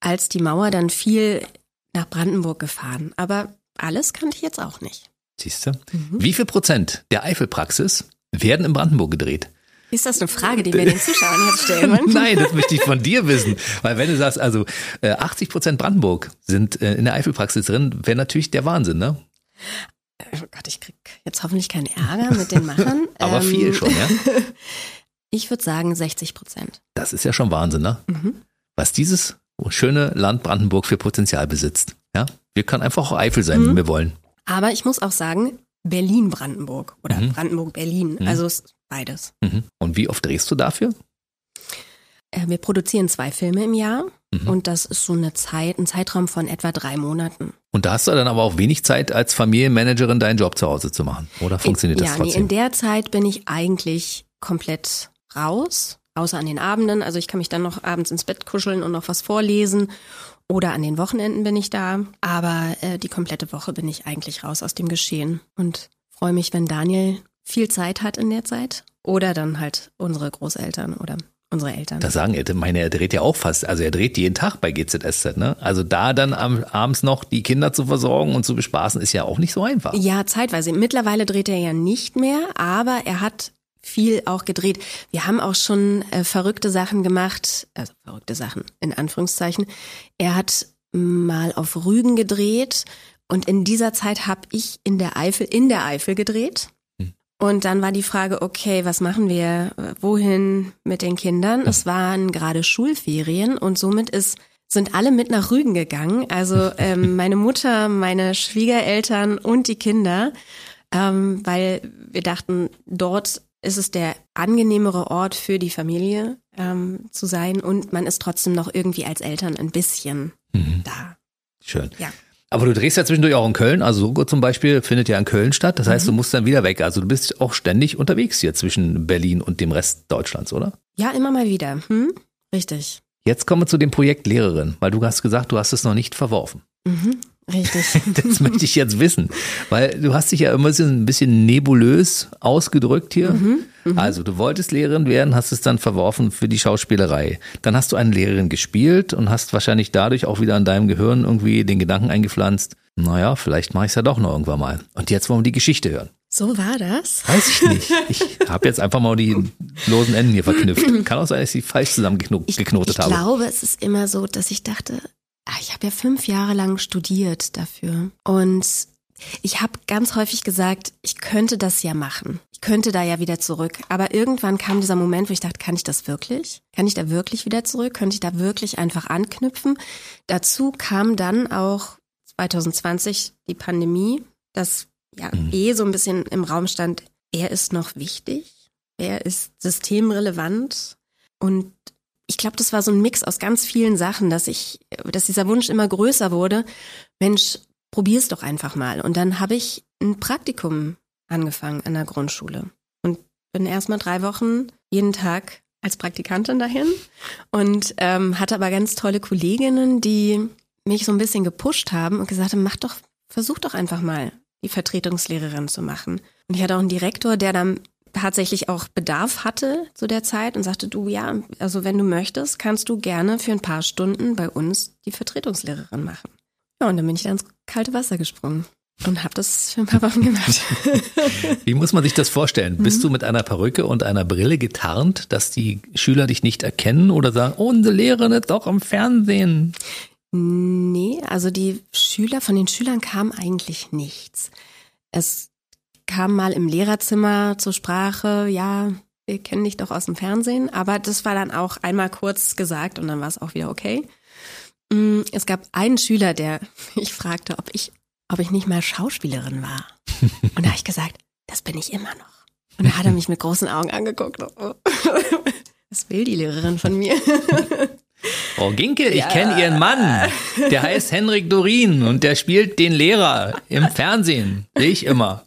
als die Mauer dann fiel, nach Brandenburg gefahren. Aber alles kannte ich jetzt auch nicht. Siehst du? Wie viel Prozent der Eifelpraxis werden in Brandenburg gedreht? Ist das eine Frage, die wir den Zuschauern jetzt stellen wollen? Nein, das möchte ich von dir wissen. Weil wenn du sagst, also äh, 80 Prozent Brandenburg sind äh, in der Eifelpraxis drin, wäre natürlich der Wahnsinn, ne? Oh Gott, ich krieg jetzt hoffentlich keinen Ärger mit den Machern. Aber Ähm, viel schon, ja? Ich würde sagen 60 Prozent. Das ist ja schon Wahnsinn, ne? Mhm. Was dieses schöne Land Brandenburg für Potenzial besitzt. Ja? Wir können einfach auch Eifel sein, Mhm. wenn wir wollen. Aber ich muss auch sagen, Berlin-Brandenburg oder Mhm. Brandenburg-Berlin. Mhm. Also beides. Mhm. Und wie oft drehst du dafür? Äh, Wir produzieren zwei Filme im Jahr Mhm. und das ist so eine Zeit, ein Zeitraum von etwa drei Monaten. Und da hast du dann aber auch wenig Zeit, als Familienmanagerin deinen Job zu Hause zu machen. Oder funktioniert ja, das nee, trotzdem? in der Zeit bin ich eigentlich komplett raus, außer an den Abenden. Also ich kann mich dann noch abends ins Bett kuscheln und noch was vorlesen. Oder an den Wochenenden bin ich da. Aber äh, die komplette Woche bin ich eigentlich raus aus dem Geschehen. Und freue mich, wenn Daniel viel Zeit hat in der Zeit. Oder dann halt unsere Großeltern oder unsere Eltern. Da sagen, er- meine, er dreht ja auch fast, also er dreht jeden Tag bei GZSZ, ne? Also da dann am, abends noch die Kinder zu versorgen und zu bespaßen, ist ja auch nicht so einfach. Ja, zeitweise. Mittlerweile dreht er ja nicht mehr, aber er hat viel auch gedreht. Wir haben auch schon äh, verrückte Sachen gemacht, also verrückte Sachen in Anführungszeichen. Er hat mal auf Rügen gedreht und in dieser Zeit habe ich in der Eifel in der Eifel gedreht. Hm. Und dann war die Frage, okay, was machen wir? Wohin mit den Kindern? Es waren gerade Schulferien und somit ist sind alle mit nach Rügen gegangen. Also ähm, meine Mutter, meine Schwiegereltern und die Kinder, ähm, weil wir dachten, dort ist es der angenehmere Ort für die Familie ähm, zu sein und man ist trotzdem noch irgendwie als Eltern ein bisschen Mhm. da. Schön. Ja. Aber du drehst ja zwischendurch auch in Köln, also Sogo zum Beispiel findet ja in Köln statt. Das Mhm. heißt, du musst dann wieder weg. Also du bist auch ständig unterwegs hier zwischen Berlin und dem Rest Deutschlands, oder? Ja, immer mal wieder. Hm? Richtig. Jetzt kommen wir zu dem Projekt Lehrerin, weil du hast gesagt, du hast es noch nicht verworfen. Mhm. Richtig. Das möchte ich jetzt wissen, weil du hast dich ja immer so ein bisschen nebulös ausgedrückt hier. Mhm, Also du wolltest Lehrerin werden, hast es dann verworfen für die Schauspielerei. Dann hast du eine Lehrerin gespielt und hast wahrscheinlich dadurch auch wieder in deinem Gehirn irgendwie den Gedanken eingepflanzt, naja, vielleicht mache ich es ja doch noch irgendwann mal. Und jetzt wollen wir die Geschichte hören. So war das. Weiß ich nicht. Ich habe jetzt einfach mal die losen Enden hier verknüpft. Kann auch sein, dass ich sie falsch Ich, zusammengeknotet ich habe. glaube, es ist immer so, dass ich dachte, ich habe ja fünf Jahre lang studiert dafür. Und ich habe ganz häufig gesagt, ich könnte das ja machen. Ich könnte da ja wieder zurück. Aber irgendwann kam dieser Moment, wo ich dachte, kann ich das wirklich? Kann ich da wirklich wieder zurück? Könnte ich da wirklich einfach anknüpfen? Dazu kam dann auch 2020 die Pandemie, dass ja eh so ein bisschen im Raum stand, er ist noch wichtig, er ist systemrelevant und ich glaube, das war so ein Mix aus ganz vielen Sachen, dass ich, dass dieser Wunsch immer größer wurde. Mensch, probier's doch einfach mal. Und dann habe ich ein Praktikum angefangen an der Grundschule und bin erst mal drei Wochen jeden Tag als Praktikantin dahin und ähm, hatte aber ganz tolle Kolleginnen, die mich so ein bisschen gepusht haben und gesagt haben, mach doch, versuch doch einfach mal die Vertretungslehrerin zu machen. Und ich hatte auch einen Direktor, der dann tatsächlich auch Bedarf hatte zu der Zeit und sagte, du ja, also wenn du möchtest, kannst du gerne für ein paar Stunden bei uns die Vertretungslehrerin machen. Ja, und dann bin ich da ins kalte Wasser gesprungen und habe das für ein paar Wochen gemacht. Wie muss man sich das vorstellen? Mhm. Bist du mit einer Perücke und einer Brille getarnt, dass die Schüler dich nicht erkennen oder sagen, oh, unsere Lehrerin ist doch im Fernsehen? Nee, also die Schüler, von den Schülern kam eigentlich nichts. Es kam mal im Lehrerzimmer zur Sprache, ja, wir kennen dich doch aus dem Fernsehen, aber das war dann auch einmal kurz gesagt und dann war es auch wieder okay. Mm, Es gab einen Schüler, der mich fragte, ob ich, ob ich nicht mal Schauspielerin war. Und da habe ich gesagt, das bin ich immer noch. Und da hat er mich mit großen Augen angeguckt. Was will die Lehrerin von mir? Frau Ginke, ich kenne Ihren Mann. Der heißt Henrik Dorin und der spielt den Lehrer im Fernsehen. Sehe ich immer.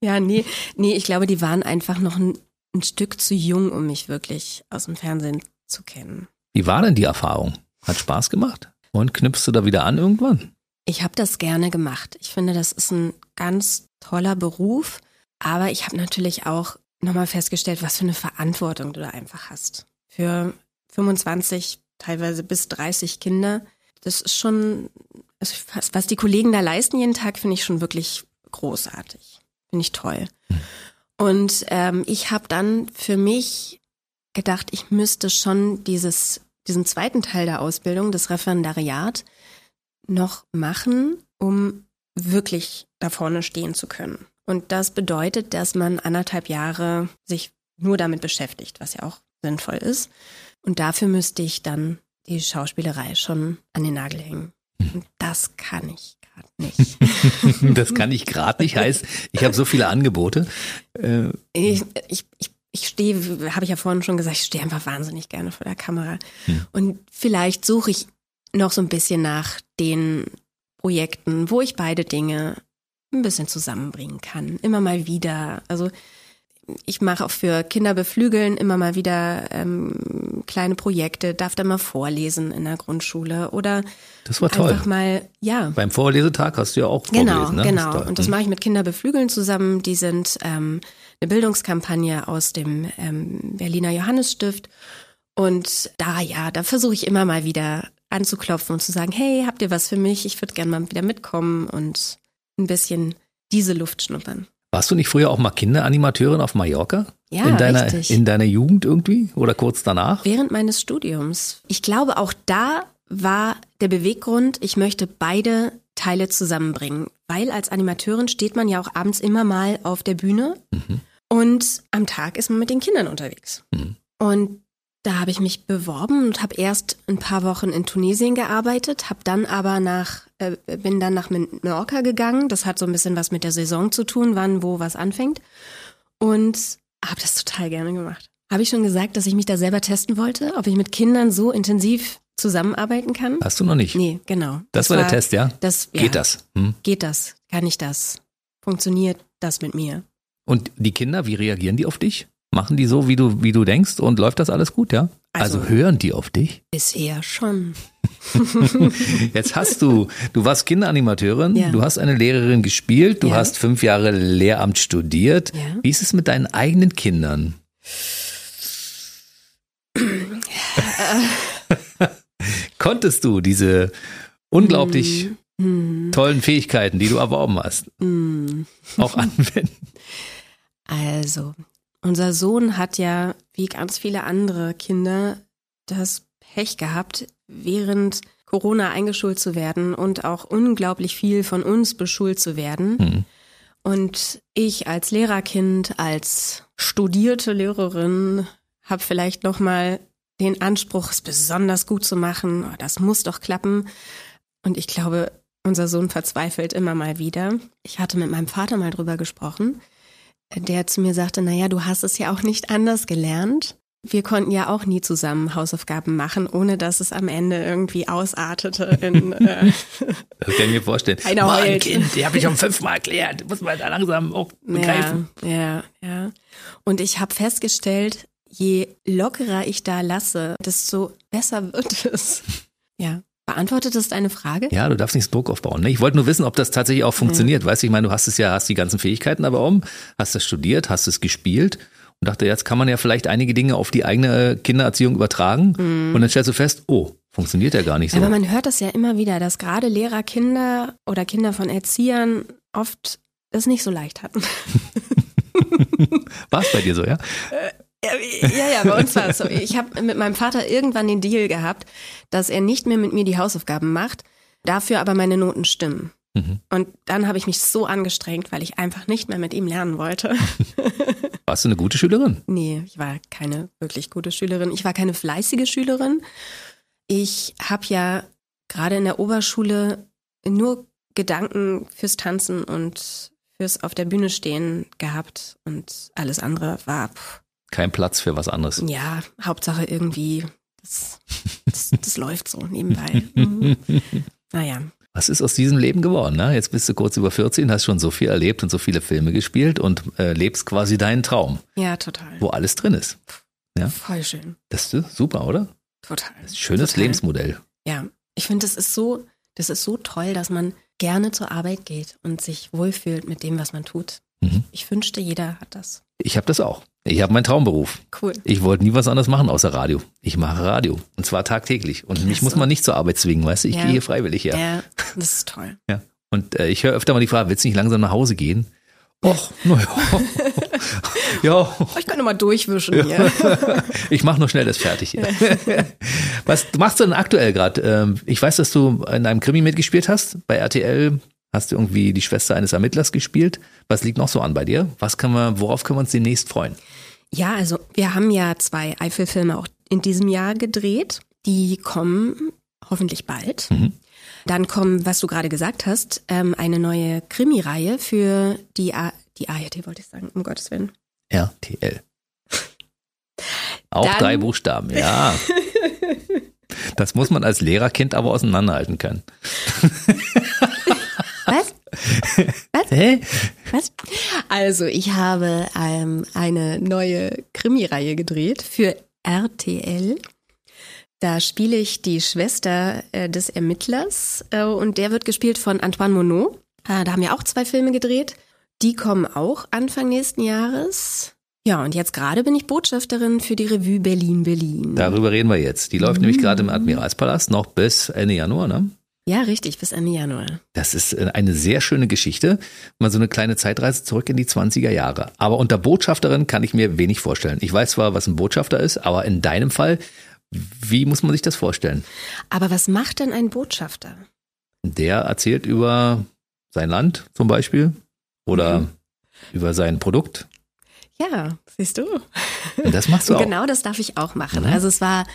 Ja, nee, nee, ich glaube, die waren einfach noch ein ein Stück zu jung, um mich wirklich aus dem Fernsehen zu kennen. Wie war denn die Erfahrung? Hat Spaß gemacht? Und knüpfst du da wieder an irgendwann? Ich habe das gerne gemacht. Ich finde, das ist ein ganz toller Beruf. Aber ich habe natürlich auch nochmal festgestellt, was für eine Verantwortung du da einfach hast. Für 25, teilweise bis 30 Kinder. Das ist schon, was die Kollegen da leisten jeden Tag, finde ich schon wirklich großartig. Finde ich toll. Und ähm, ich habe dann für mich gedacht, ich müsste schon dieses, diesen zweiten Teil der Ausbildung, das Referendariat, noch machen, um wirklich da vorne stehen zu können. Und das bedeutet, dass man anderthalb Jahre sich nur damit beschäftigt, was ja auch sinnvoll ist. Und dafür müsste ich dann die Schauspielerei schon an den Nagel hängen. Und das kann ich gerade nicht. das kann ich gerade nicht, heißt, ich habe so viele Angebote. Äh, ich, ich, ich, ich stehe, habe ich ja vorhin schon gesagt, ich stehe einfach wahnsinnig gerne vor der Kamera. Hm. Und vielleicht suche ich noch so ein bisschen nach den Projekten, wo ich beide Dinge ein bisschen zusammenbringen kann. Immer mal wieder. Also ich mache auch für Kinder beflügeln immer mal wieder ähm, kleine Projekte, darf da mal vorlesen in der Grundschule oder das war toll. einfach mal ja beim Vorlesetag hast du ja auch genau ne? genau und das hm. mache ich mit Kinder beflügeln zusammen. Die sind ähm, eine Bildungskampagne aus dem ähm, Berliner Johannesstift und da ja da versuche ich immer mal wieder anzuklopfen und zu sagen hey habt ihr was für mich ich würde gerne mal wieder mitkommen und ein bisschen diese Luft schnuppern. Warst du nicht früher auch mal Kinderanimateurin auf Mallorca? Ja, in deiner, richtig. In deiner Jugend irgendwie oder kurz danach? Während meines Studiums. Ich glaube, auch da war der Beweggrund, ich möchte beide Teile zusammenbringen. Weil als Animateurin steht man ja auch abends immer mal auf der Bühne mhm. und am Tag ist man mit den Kindern unterwegs. Mhm. Und da habe ich mich beworben und habe erst ein paar Wochen in Tunesien gearbeitet, habe dann aber nach äh, bin dann nach Mallorca gegangen. Das hat so ein bisschen was mit der Saison zu tun, wann wo was anfängt und habe das total gerne gemacht. Habe ich schon gesagt, dass ich mich da selber testen wollte, ob ich mit Kindern so intensiv zusammenarbeiten kann? Hast du noch nicht? Nee, genau. Das, das war, der Test, ja? Das, ja, Geht das? Hm? Geht das? Kann ich das? Funktioniert das mit mir? Und die Kinder, wie reagieren die auf dich? Machen die so, wie du, wie du denkst und läuft das alles gut, ja? Also, also hören die auf dich? Bisher schon. Jetzt hast du, du warst Kinderanimateurin, Ja. du hast eine Lehrerin gespielt, du Ja. hast fünf Jahre Lehramt studiert. Ja. Wie ist es mit deinen eigenen Kindern? Konntest du diese unglaublich Hm, tollen Fähigkeiten, die du erworben hast, hm. auch anwenden? Also, unser Sohn hat ja, wie ganz viele andere Kinder, das Pech gehabt, während Corona eingeschult zu werden und auch unglaublich viel von uns beschult zu werden. Hm. Und ich als Lehrerkind, als studierte Lehrerin, habe vielleicht noch mal den Anspruch, es besonders gut zu machen. Oh, das muss doch klappen. Und ich glaube, unser Sohn verzweifelt immer mal wieder. Ich hatte mit meinem Vater mal drüber gesprochen, der zu mir sagte, naja, du hast es ja auch nicht anders gelernt. Wir konnten ja auch nie zusammen Hausaufgaben machen, ohne dass es am Ende irgendwie ausartete in äh, Das kann ich mir vorstellen. Einer Mann, heult. Kind, die habe ich schon fünfmal erklärt. Muss man da langsam auch begreifen. Ja, ja, ja. Und ich habe festgestellt, je lockerer ich da lasse, desto besser wird es. Ja. Beantwortet das deine Frage? Ja, du darfst nicht Druck aufbauen. Ne? Ich wollte nur wissen, ob das tatsächlich auch funktioniert. Weißt du, ich meine, du hast es ja, hast die ganzen Fähigkeiten aber um, hast es studiert, hast es gespielt und dachte, jetzt kann man ja vielleicht einige Dinge auf die eigene Kindererziehung übertragen. Und dann stellst du fest, oh, funktioniert ja gar nicht so. Aber man hört das ja immer wieder, dass gerade Lehrer Kinder oder Kinder von Erziehern oft es nicht so leicht hatten. War es bei dir so, ja? Ja, ja, bei uns war es so. Ich habe mit meinem Vater irgendwann den Deal gehabt, dass er nicht mehr mit mir die Hausaufgaben macht, dafür aber meine Noten stimmen. Mhm. Und dann habe ich mich so angestrengt, weil ich einfach nicht mehr mit ihm lernen wollte. Warst du eine gute Schülerin? Nee, ich war keine wirklich gute Schülerin. Ich war keine fleißige Schülerin. Ich habe ja gerade in der Oberschule nur Gedanken fürs Tanzen und fürs auf der Bühne stehen gehabt und alles andere war, pff, Kein Platz für was anderes. ja, Hauptsache irgendwie, das, das, das läuft so nebenbei. Mhm. Naja, Was ist aus diesem Leben geworden? Ne? Jetzt bist du kurz über 14, hast schon so viel erlebt und so viele Filme gespielt und äh, lebst quasi deinen Traum, Ja, total. wo alles drin ist. Ja. Voll schön. Das ist super, oder? Total. Ein schönes Total. Lebensmodell. Ja, ich finde, das ist so, das ist so toll, dass man gerne zur Arbeit geht und sich wohlfühlt mit dem, was man tut. Mhm. Ich wünschte, jeder hat das. Ich habe das auch. Ich habe meinen Traumberuf. Cool. Ich wollte nie was anderes machen außer Radio. Ich mache Radio. Und zwar tagtäglich. Und mich Ach muss man nicht zur Arbeit zwingen, weißt du? Ich Ja. gehe hier freiwillig her. Ja, das ist toll. Ja. Und äh, ich höre öfter mal die Frage, willst du nicht langsam nach Hause gehen? Och, naja. ja, ich kann noch mal durchwischen hier. ich mache nur schnell das fertig hier. Was machst du denn aktuell gerade? Ähm, ich weiß, dass du in einem Krimi mitgespielt hast. Bei RTL hast du irgendwie die Schwester eines Ermittlers gespielt. Was liegt noch so an bei dir? Was können wir, worauf können wir uns demnächst freuen? Ja, also wir haben ja zwei Eifel-Filme auch in diesem Jahr gedreht. Die kommen hoffentlich bald. Mhm. Dann kommen, was du gerade gesagt hast, ähm, eine neue Krimireihe für die, A die ARD, wollte ich sagen, um Gottes Willen. RTL. Auch Dann- drei Buchstaben, ja. Das muss man als Lehrerkind aber auseinanderhalten können. Was? Hä? Was? Also, ich habe ähm, eine neue Krimireihe gedreht für RTL. Da spiele ich die Schwester äh, des Ermittlers äh, und der wird gespielt von Antoine Monod. Äh, da haben wir auch zwei Filme gedreht. Die kommen auch Anfang nächsten Jahres. Ja, und jetzt gerade bin ich Botschafterin für die Revue Berlin Berlin. Darüber reden wir jetzt. Die läuft nämlich gerade im Admiralspalast noch bis Ende Januar, ne? Ja, richtig, bis Ende Januar. Das ist äh, eine sehr schöne Geschichte. Mal so eine kleine Zeitreise zurück in die 20er Jahre. Aber unter Botschafterin kann ich mir wenig vorstellen. Ich weiß zwar, was ein Botschafter ist, aber in deinem Fall, wie muss man sich das vorstellen? Aber was macht denn ein Botschafter? Der erzählt über sein Land zum Beispiel oder Mhm. über sein Produkt. Ja, siehst du. Und das machst du auch. Genau, das darf ich auch machen. Mhm. Also es war,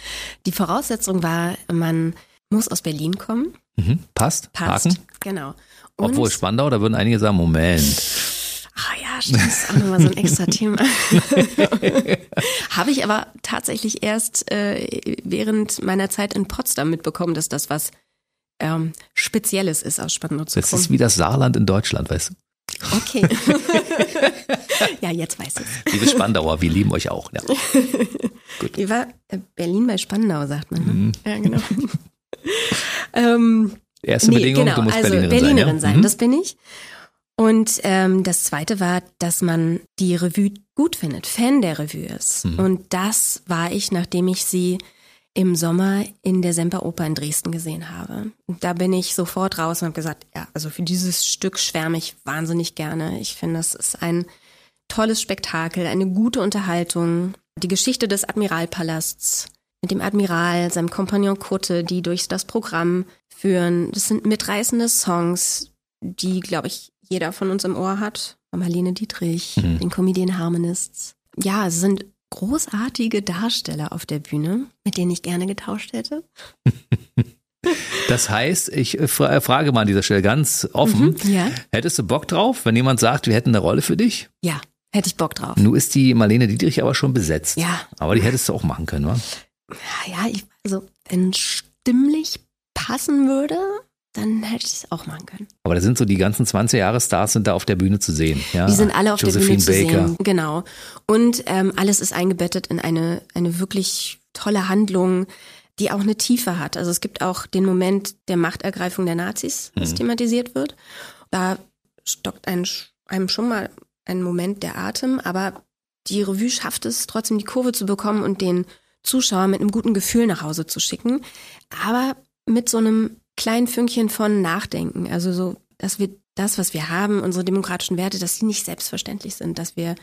die Voraussetzung war, man muss aus Berlin kommen. Mhm. Passt. Passt. Haken. Genau. Und, Obwohl Spandau, da würden einige sagen, Moment. ah ja, stimmt, das ist auch nochmal so ein extra Thema. Habe ich aber tatsächlich erst äh, während meiner Zeit in Potsdam mitbekommen, dass das was ähm, Spezielles ist, aus Spandau zu Das kommen. ist wie das Saarland in Deutschland, weißt du? Okay. ja, jetzt weiß ich Liebe Spandauer, wir lieben euch auch. Ja. Wie war äh, Berlin bei Spandau, sagt man. Ne? Mhm. Ja, genau. ähm, Erste nee, Bedingung, genau, du musst also Berlinerin, Berlinerin sein. sein, Ja? Mhm. das bin ich. Und ähm, das zweite war, dass man die Revue gut findet, Fan der Revue ist. Mhm. Und das war ich, nachdem ich sie im Sommer in der Semperoper in Dresden gesehen habe. Und da bin ich sofort raus und habe gesagt, ja, also für dieses Stück schwärme ich wahnsinnig gerne. Ich finde, das ist ein tolles Spektakel, eine gute Unterhaltung. Die Geschichte des Admiralpalasts mit dem Admiral, seinem Kompagnon Kutte, die durch das Programm führen. Das sind mitreißende Songs, die, glaube ich, jeder von uns im Ohr hat. Marlene Dietrich, Mhm. den Comedian Harmonists. Ja, es sind großartige Darsteller auf der Bühne, mit denen ich gerne getauscht hätte. Das heißt, ich äh, fra- frage mal an dieser Stelle ganz offen, Mhm, ja. hättest du Bock drauf, wenn jemand sagt, wir hätten eine Rolle für dich? Ja, hätte ich Bock drauf. Nun ist die Marlene Dietrich aber schon besetzt. Ja, Aber die hättest du auch machen können, wa? Ja, ich, also wenn stimmlich passen würde, dann hätte ich es auch machen können. Aber da sind so die ganzen 20 Jahre Stars sind da auf der Bühne zu sehen. Ja, Die sind alle auf Josephine der Bühne zu Baker. sehen. Genau. Und ähm, alles ist eingebettet in eine, eine wirklich tolle Handlung, die auch eine Tiefe hat. Also es gibt auch den Moment der Machtergreifung der Nazis, was Mhm. thematisiert wird. Da stockt ein, einem schon mal ein Moment der Atem, aber die Revue schafft es trotzdem die Kurve zu bekommen und den Zuschauer mit einem guten Gefühl nach Hause zu schicken. Aber mit so einem kleinen Fünkchen von Nachdenken. Also so, dass wir das, was wir haben, unsere demokratischen Werte, dass sie nicht selbstverständlich sind, dass wir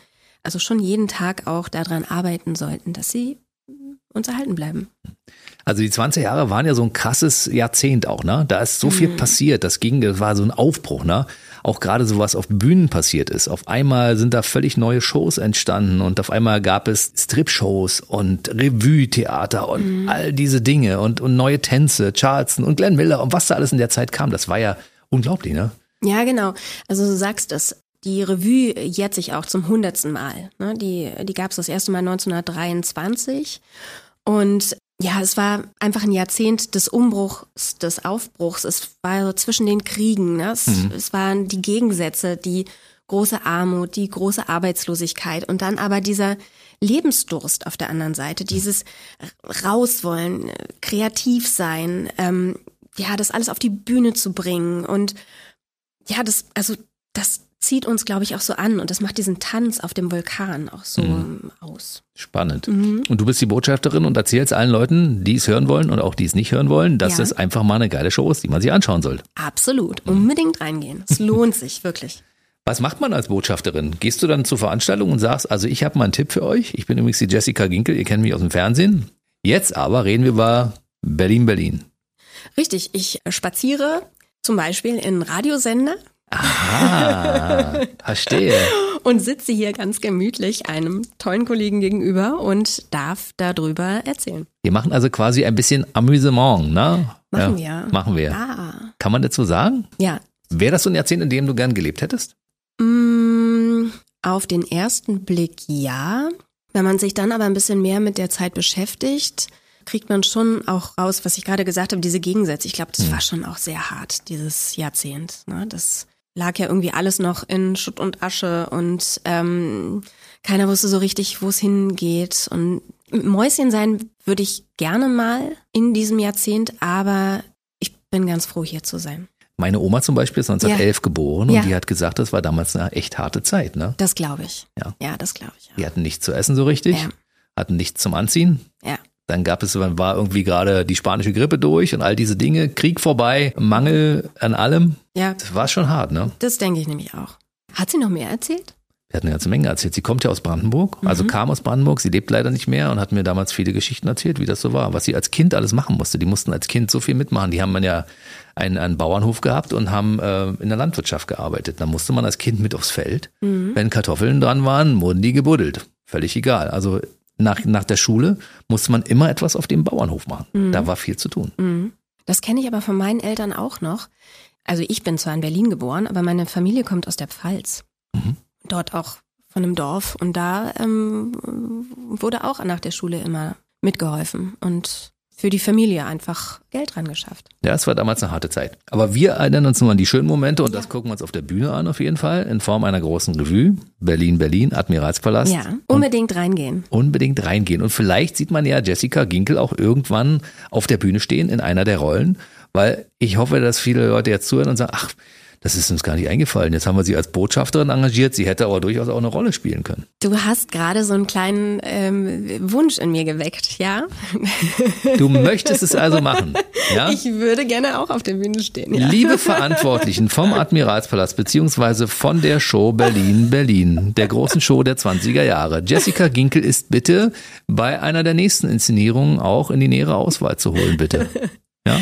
also schon jeden Tag auch daran arbeiten sollten, dass sie uns erhalten bleiben. Also die 20 Jahre waren ja so ein krasses Jahrzehnt auch, ne? Da ist so viel Mhm. passiert. Das ging, das war so ein Aufbruch, ne? Auch gerade so was auf Bühnen passiert ist. Auf einmal sind da völlig neue Shows entstanden und auf einmal gab es Strip-Shows und Revue-Theater und Mhm. all diese Dinge und, und neue Tänze, Charleston und Glenn Miller und was da alles in der Zeit kam. Das war ja unglaublich, ne? Ja, genau. Also du sagst es. Die Revue jährt sich auch zum hundertsten Mal. Ne? Die, die gab es das erste Mal 1923. Und Ja, es war einfach ein Jahrzehnt des Umbruchs, des Aufbruchs. Es war so zwischen den Kriegen. Ne? Es, Mhm. es waren die Gegensätze, die große Armut, die große Arbeitslosigkeit und dann aber dieser Lebensdurst auf der anderen Seite, dieses Rauswollen, kreativ sein, ähm, ja, das alles auf die Bühne zu bringen und ja, das, also das zieht uns, glaube ich, auch so an und das macht diesen Tanz auf dem Vulkan auch so Mhm. aus. Spannend. Mhm. Und du bist die Botschafterin und erzählst allen Leuten, die es hören wollen und auch die es nicht hören wollen, dass Ja. das einfach mal eine geile Show ist, die man sich anschauen soll. Absolut, unbedingt reingehen. Es lohnt sich wirklich. Was macht man als Botschafterin? Gehst du dann zur Veranstaltung und sagst, also ich habe mal einen Tipp für euch. Ich bin übrigens die Jessica Ginkel, ihr kennt mich aus dem Fernsehen. Jetzt aber reden wir über Berlin, Berlin. Richtig, ich spaziere zum Beispiel in Radiosender Ah, verstehe. und sitze hier ganz gemütlich einem tollen Kollegen gegenüber und darf darüber erzählen. Wir machen also quasi ein bisschen Amüsement, ne? Machen ja, wir. Machen wir. Ah, Kann man dazu sagen? ja. Wäre das so ein Jahrzehnt, in dem du gern gelebt hättest? Mm, auf den ersten Blick ja. Wenn man sich dann aber ein bisschen mehr mit der Zeit beschäftigt, kriegt man schon auch raus, was ich gerade gesagt habe, diese Gegensätze. Ich glaube, das Hm. war schon auch sehr hart, dieses Jahrzehnt. Ne? Das lag ja irgendwie alles noch in Schutt und Asche und ähm, keiner wusste so richtig, wo es hingeht. Und Mäuschen sein würde ich gerne mal in diesem Jahrzehnt, aber ich bin ganz froh, hier zu sein. Meine Oma zum Beispiel ist 1911 geboren und Ja. die hat gesagt, das war damals eine echt harte Zeit. Ne? Das glaube ich. Ja. Ja, das glaube ich. Die Ja. hatten nichts zu essen so richtig, Ja. hatten nichts zum Anziehen. ja. Dann gab es, war irgendwie gerade die spanische Grippe durch und all diese Dinge, Krieg vorbei, Mangel an allem. Ja, Das war schon hart, ne? Das denke ich nämlich auch. Hat sie noch mehr erzählt? Wir hatten eine ganze Menge erzählt. Sie kommt ja aus Brandenburg, also Mhm. kam aus Brandenburg, sie lebt leider nicht mehr und hat mir damals viele Geschichten erzählt, wie das so war, was sie als Kind alles machen musste. Die mussten als Kind so viel mitmachen. Die haben man ja einen, einen Bauernhof gehabt und haben äh, in der Landwirtschaft gearbeitet. Da musste man als Kind mit aufs Feld. Mhm. Wenn Kartoffeln dran waren, wurden die gebuddelt. Völlig egal. Also nach, nach der Schule musste man immer etwas auf dem Bauernhof machen. Mhm. Da war viel zu tun. Mhm. Das kenne ich aber von meinen Eltern auch noch. Also ich bin zwar in Berlin geboren, aber meine Familie kommt aus der Pfalz. Mhm. Dort auch von einem Dorf. Und da ähm, wurde auch nach der Schule immer mitgeholfen und für die Familie einfach Geld ran geschafft. Ja, es war damals eine harte Zeit. Aber wir erinnern uns nur an die schönen Momente und das gucken wir uns auf der Bühne an auf jeden Fall in Form einer großen Revue. Berlin, Berlin, Admiralspalast. Ja, Und unbedingt reingehen. unbedingt reingehen. Und vielleicht sieht man ja Jessica Ginkel auch irgendwann auf der Bühne stehen in einer der Rollen, weil ich hoffe, dass viele Leute jetzt zuhören und sagen, ach, das ist uns gar nicht eingefallen. Jetzt haben wir sie als Botschafterin engagiert. Sie hätte aber durchaus auch eine Rolle spielen können. Du hast gerade so einen kleinen ähm, Wunsch in mir geweckt, ja? Du möchtest es also machen, ja? Ich würde gerne auch auf der Bühne stehen. Ja. Liebe Verantwortlichen vom Admiralspalast beziehungsweise von der Show Berlin Berlin, der großen Show der 20er Jahre. Jessica Ginkel ist bitte bei einer der nächsten Inszenierungen auch in die nähere Auswahl zu holen, bitte. Ja?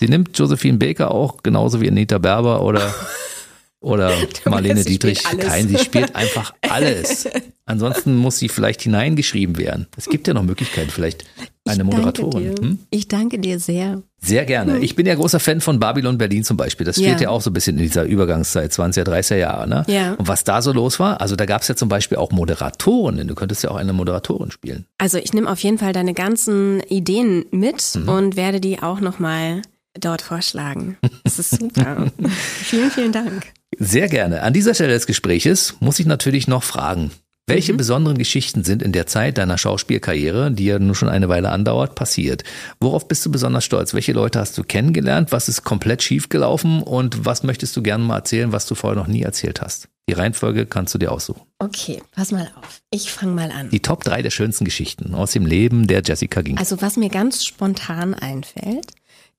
Sie nimmt Josephine Baker auch genauso wie Anita Berber oder oder Marlene Dietrich. Kein, sie spielt einfach alles. Ansonsten muss sie vielleicht hineingeschrieben werden. Es gibt ja noch Möglichkeiten, vielleicht eine ich Moderatorin. Hm? Ich danke dir sehr. Sehr gerne. Ich bin ja großer Fan von Babylon Berlin zum Beispiel. Das Ja. fehlt ja auch so ein bisschen in dieser Übergangszeit, 20er, 30er Jahre. Ne? Ja. Und was da so los war, also da gab es ja zum Beispiel auch Moderatorinnen. Du könntest ja auch eine Moderatorin spielen. Also ich nehme auf jeden Fall deine ganzen Ideen mit Mhm. und werde die auch nochmal dort vorschlagen. Das ist super. vielen, vielen Dank. Sehr gerne. An dieser Stelle des Gespräches muss ich natürlich noch fragen. Welche besonderen Geschichten sind in der Zeit deiner Schauspielkarriere, die ja nun schon eine Weile andauert, passiert? Worauf bist du besonders stolz? Welche Leute hast du kennengelernt? Was ist komplett schiefgelaufen? Und was möchtest du gerne mal erzählen, was du vorher noch nie erzählt hast? Die Reihenfolge kannst du dir aussuchen. Okay, pass mal auf. Ich fange mal an. Die Top 3 der schönsten Geschichten aus dem Leben der Jessica Ginkel. Also was mir ganz spontan einfällt,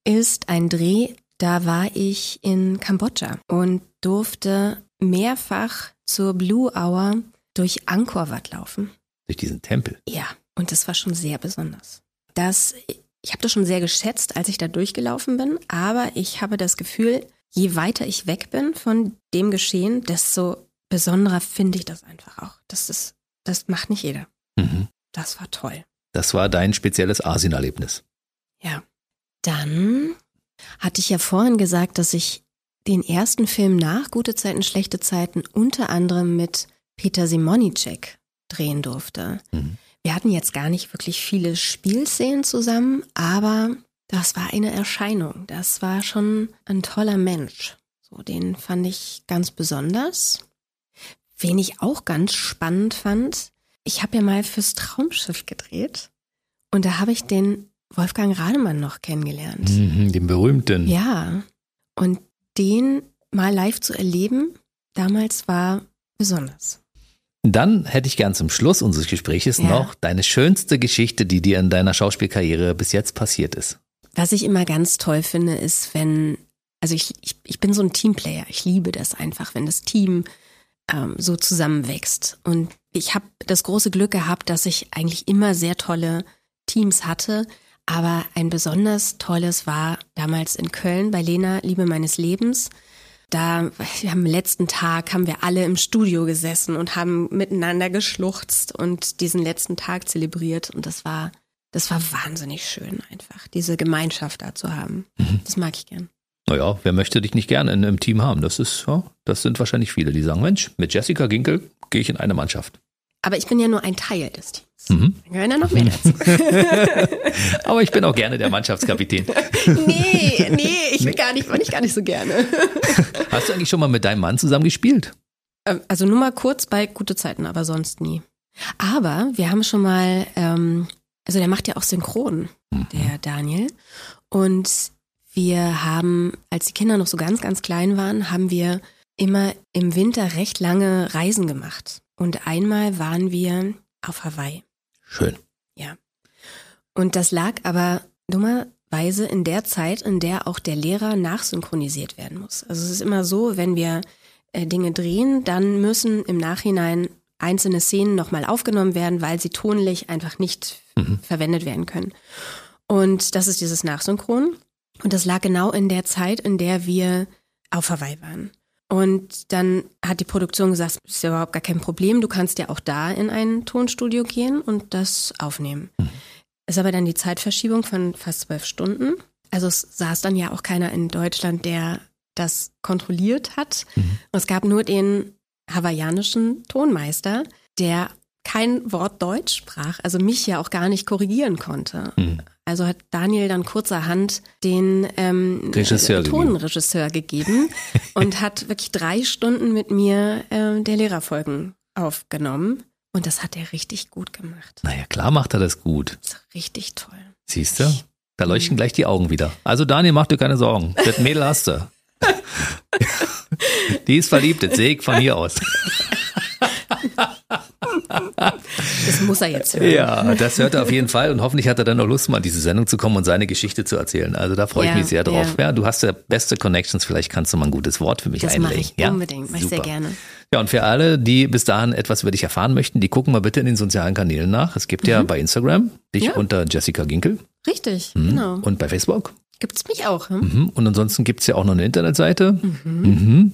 ist ein Dreh, da war ich in Kambodscha und durfte mehrfach zur Blue Hour durch Angkor Wat laufen. durch diesen Tempel. Ja, und das war schon sehr besonders. Das, ich habe das schon sehr geschätzt, als ich da durchgelaufen bin, aber ich habe das Gefühl, je weiter ich weg bin von dem Geschehen, desto besonderer finde ich das einfach auch. Das ist, das macht nicht jeder. Mhm. Das war toll. Das war dein spezielles Asien-Erlebnis. Ja. Dann hatte ich ja vorhin gesagt, dass ich den ersten Film nach Gute Zeiten, Schlechte Zeiten unter anderem mit Peter Simonicek drehen durfte. Mhm. Wir hatten jetzt gar nicht wirklich viele Spielszenen zusammen, aber das war eine Erscheinung. Das war schon ein toller Mensch. So, den fand ich ganz besonders. Wen ich auch ganz spannend fand, ich habe ja mal fürs Traumschiff gedreht und da habe ich den Wolfgang Rademann noch kennengelernt. Mhm, den berühmten. Ja. Und den mal live zu erleben, damals war besonders. Dann hätte ich gern zum Schluss unseres Gespräches Ja. noch deine schönste Geschichte, die dir in deiner Schauspielkarriere bis jetzt passiert ist. Was ich immer ganz toll finde, ist, wenn, also ich, ich, ich bin so ein Teamplayer. Ich liebe das einfach, wenn das Team ähm, so zusammenwächst. Und ich habe das große Glück gehabt, dass ich eigentlich immer sehr tolle Teams hatte. Aber ein besonders tolles war damals in Köln bei Lena, Liebe meines Lebens. Da, wir haben am letzten Tag, haben wir alle im Studio gesessen und haben miteinander geschluchzt und diesen letzten Tag zelebriert. Und das war, das war wahnsinnig schön einfach, diese Gemeinschaft da zu haben. Das mag ich gern. Naja, wer möchte dich nicht gerne in einem Team haben? Das ist, ja, das sind wahrscheinlich viele, die sagen, Mensch, mit Jessica Ginkel gehe ich in eine Mannschaft. Aber ich bin ja nur ein Teil des Teams. Mhm. Da gehören ja noch mehr dazu. Aber ich bin auch gerne der Mannschaftskapitän. nee, nee, ich will gar nicht, wollte ich gar nicht so gerne. Hast du eigentlich schon mal mit deinem Mann zusammen gespielt? Ähm, Also nur mal kurz bei gute Zeiten, aber sonst nie. Aber wir haben schon mal, ähm, also der macht ja auch Synchron, der Daniel. Und wir haben, als die Kinder noch so ganz, ganz klein waren, haben wir immer im Winter recht lange Reisen gemacht. Und einmal waren wir auf Hawaii. Schön. Und das lag aber dummerweise in der Zeit, in der auch der Lehrer nachsynchronisiert werden muss. Also es ist immer so, wenn wir äh, Dinge drehen, dann müssen im Nachhinein einzelne Szenen nochmal aufgenommen werden, weil sie tonlich einfach nicht verwendet werden können. Und das ist dieses Nachsynchron. Und das lag genau in der Zeit, in der wir auf Hawaii waren. Und dann hat die Produktion gesagt, es ist ja überhaupt gar kein Problem, du kannst ja auch da in ein Tonstudio gehen und das aufnehmen. Ist aber dann die Zeitverschiebung von fast zwölf Stunden. Also es saß dann ja auch keiner in Deutschland, der das kontrolliert hat. Es gab nur den hawaiianischen Tonmeister, der kein Wort Deutsch sprach, also mich ja auch gar nicht korrigieren konnte. Also hat Daniel dann kurzerhand den ähm, Regisseur äh, gegeben. Tonregisseur gegeben und hat wirklich drei Stunden mit mir äh, der Lehrerfolgen aufgenommen. Und das hat er richtig gut gemacht. Naja, klar macht er das gut. Das ist richtig toll. Siehst du? Da leuchten gleich die Augen wieder. Also Daniel, mach dir keine Sorgen. Das Mädel hast du. Die ist verliebt, das sehe ich von hier aus. Das muss er jetzt hören. Ja, das hört er auf jeden Fall und hoffentlich hat er dann noch Lust, mal in diese Sendung zu kommen und seine Geschichte zu erzählen. Also da freue ich Ja, mich sehr drauf. Ja. ja. du hast ja beste Connections, vielleicht kannst du mal ein gutes Wort für mich Das einlegen. ich ja? unbedingt, mache ich sehr gerne. Ja, und für alle, die bis dahin etwas über dich erfahren möchten, die gucken mal bitte in den sozialen Kanälen nach. Es gibt ja bei Instagram dich Mhm. Ja. unter Jessica Ginkel Richtig, mhm. genau. und bei Facebook. Gibt's mich auch. Hm? Mhm. Und ansonsten gibt's ja auch noch eine Internetseite. Mhm.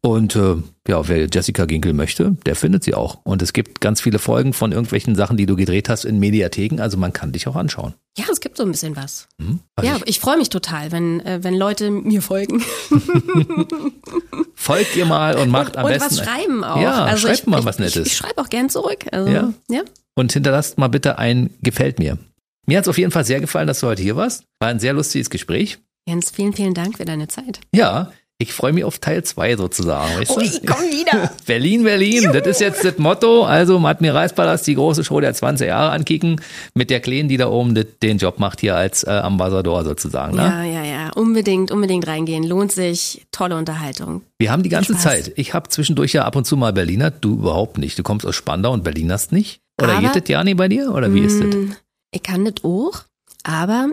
Und äh, ja, wer Jessica Ginkel möchte, der findet sie auch. Und es gibt ganz viele Folgen von irgendwelchen Sachen, die du gedreht hast in Mediatheken. Also man kann dich auch anschauen. Ja, es gibt so ein bisschen was. Mhm. Also ja, ich, ich freue mich total, wenn, äh, wenn Leute mir folgen. folgt ihr mal und macht und, am und besten. was schreiben auch. Ja, also schreibt ich, mal was Nettes. Ich, ich schreibe auch gern zurück. Also, Ja? ja. Und hinterlasst mal bitte ein Gefällt mir. Mir hat's auf jeden Fall sehr gefallen, dass du heute hier warst. War ein sehr lustiges Gespräch. Jens, vielen, vielen Dank für deine Zeit. Ja, ich freue mich auf Teil zwei sozusagen. Weißt Oh, ich komm wieder. Berlin, Berlin, das ist jetzt das Motto. Also im Admiralspalast die große Show der 20 Jahre ankicken mit der Kleinen, die da oben den Job macht hier als äh, Ambassador sozusagen. Ne? Ja, ja, ja. Unbedingt, unbedingt reingehen. Lohnt sich. Tolle Unterhaltung. Wir haben die ganze Spaß. Zeit. Ich habe zwischendurch ja ab und zu mal Berliner, du überhaupt nicht. Du kommst aus Spandau und Berlinerst nicht. Oder Aber- geht das ja nicht bei dir? Oder wie ist das? Ich kann das auch, aber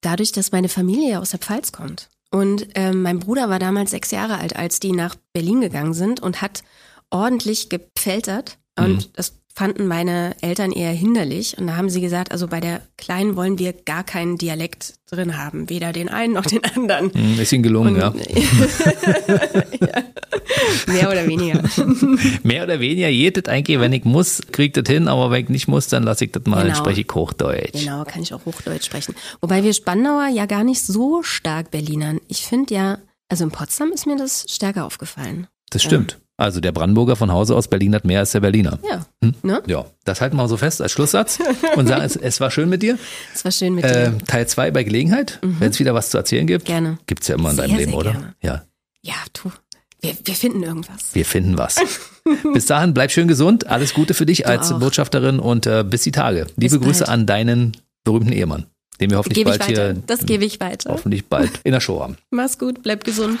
dadurch, dass meine Familie ja aus der Pfalz kommt. Und ähm, mein Bruder war damals sechs Jahre alt, als die nach Berlin gegangen sind und hat ordentlich gepfeltert. Und Mhm. das fanden meine Eltern eher hinderlich. Und da haben sie gesagt, also bei der Kleinen wollen wir gar keinen Dialekt drin haben. Weder den einen noch den anderen. Hm, Ist Ihnen gelungen, Und, ja. ja. Mehr oder weniger. Mehr oder weniger jedet eigentlich, wenn ich muss, krieg das hin, aber wenn ich nicht muss, dann lasse ich das mal, Genau. spreche ich Hochdeutsch. Genau, kann ich auch Hochdeutsch sprechen. Wobei wir Spandauer ja gar nicht so stark Berlinern. Ich finde ja, also in Potsdam ist mir das stärker aufgefallen. Das stimmt. Also der Brandenburger von Hause aus Berlin hat mehr als der Berliner. Ja. Hm? Ne? Ja, das halten wir mal so fest als Schlusssatz und sagen, es, es war schön mit dir. Es war schön mit dir. Ähm, Teil 2 bei Gelegenheit, wenn es wieder was zu erzählen gibt. Gerne. Gibt's ja immer in Sehr, deinem Leben, sehr oder? gerne. Ja, Ja, du. Wir, wir finden irgendwas. wir finden was. bis dahin, bleib schön gesund. Alles Gute für dich als auch. Botschafterin und äh, bis die Tage. Liebe Bis Grüße bald. an deinen berühmten Ehemann, den wir hoffentlich Gebe bald hier, Das gebe ich weiter. hoffentlich bald in der Show haben. Mach's gut, bleib gesund.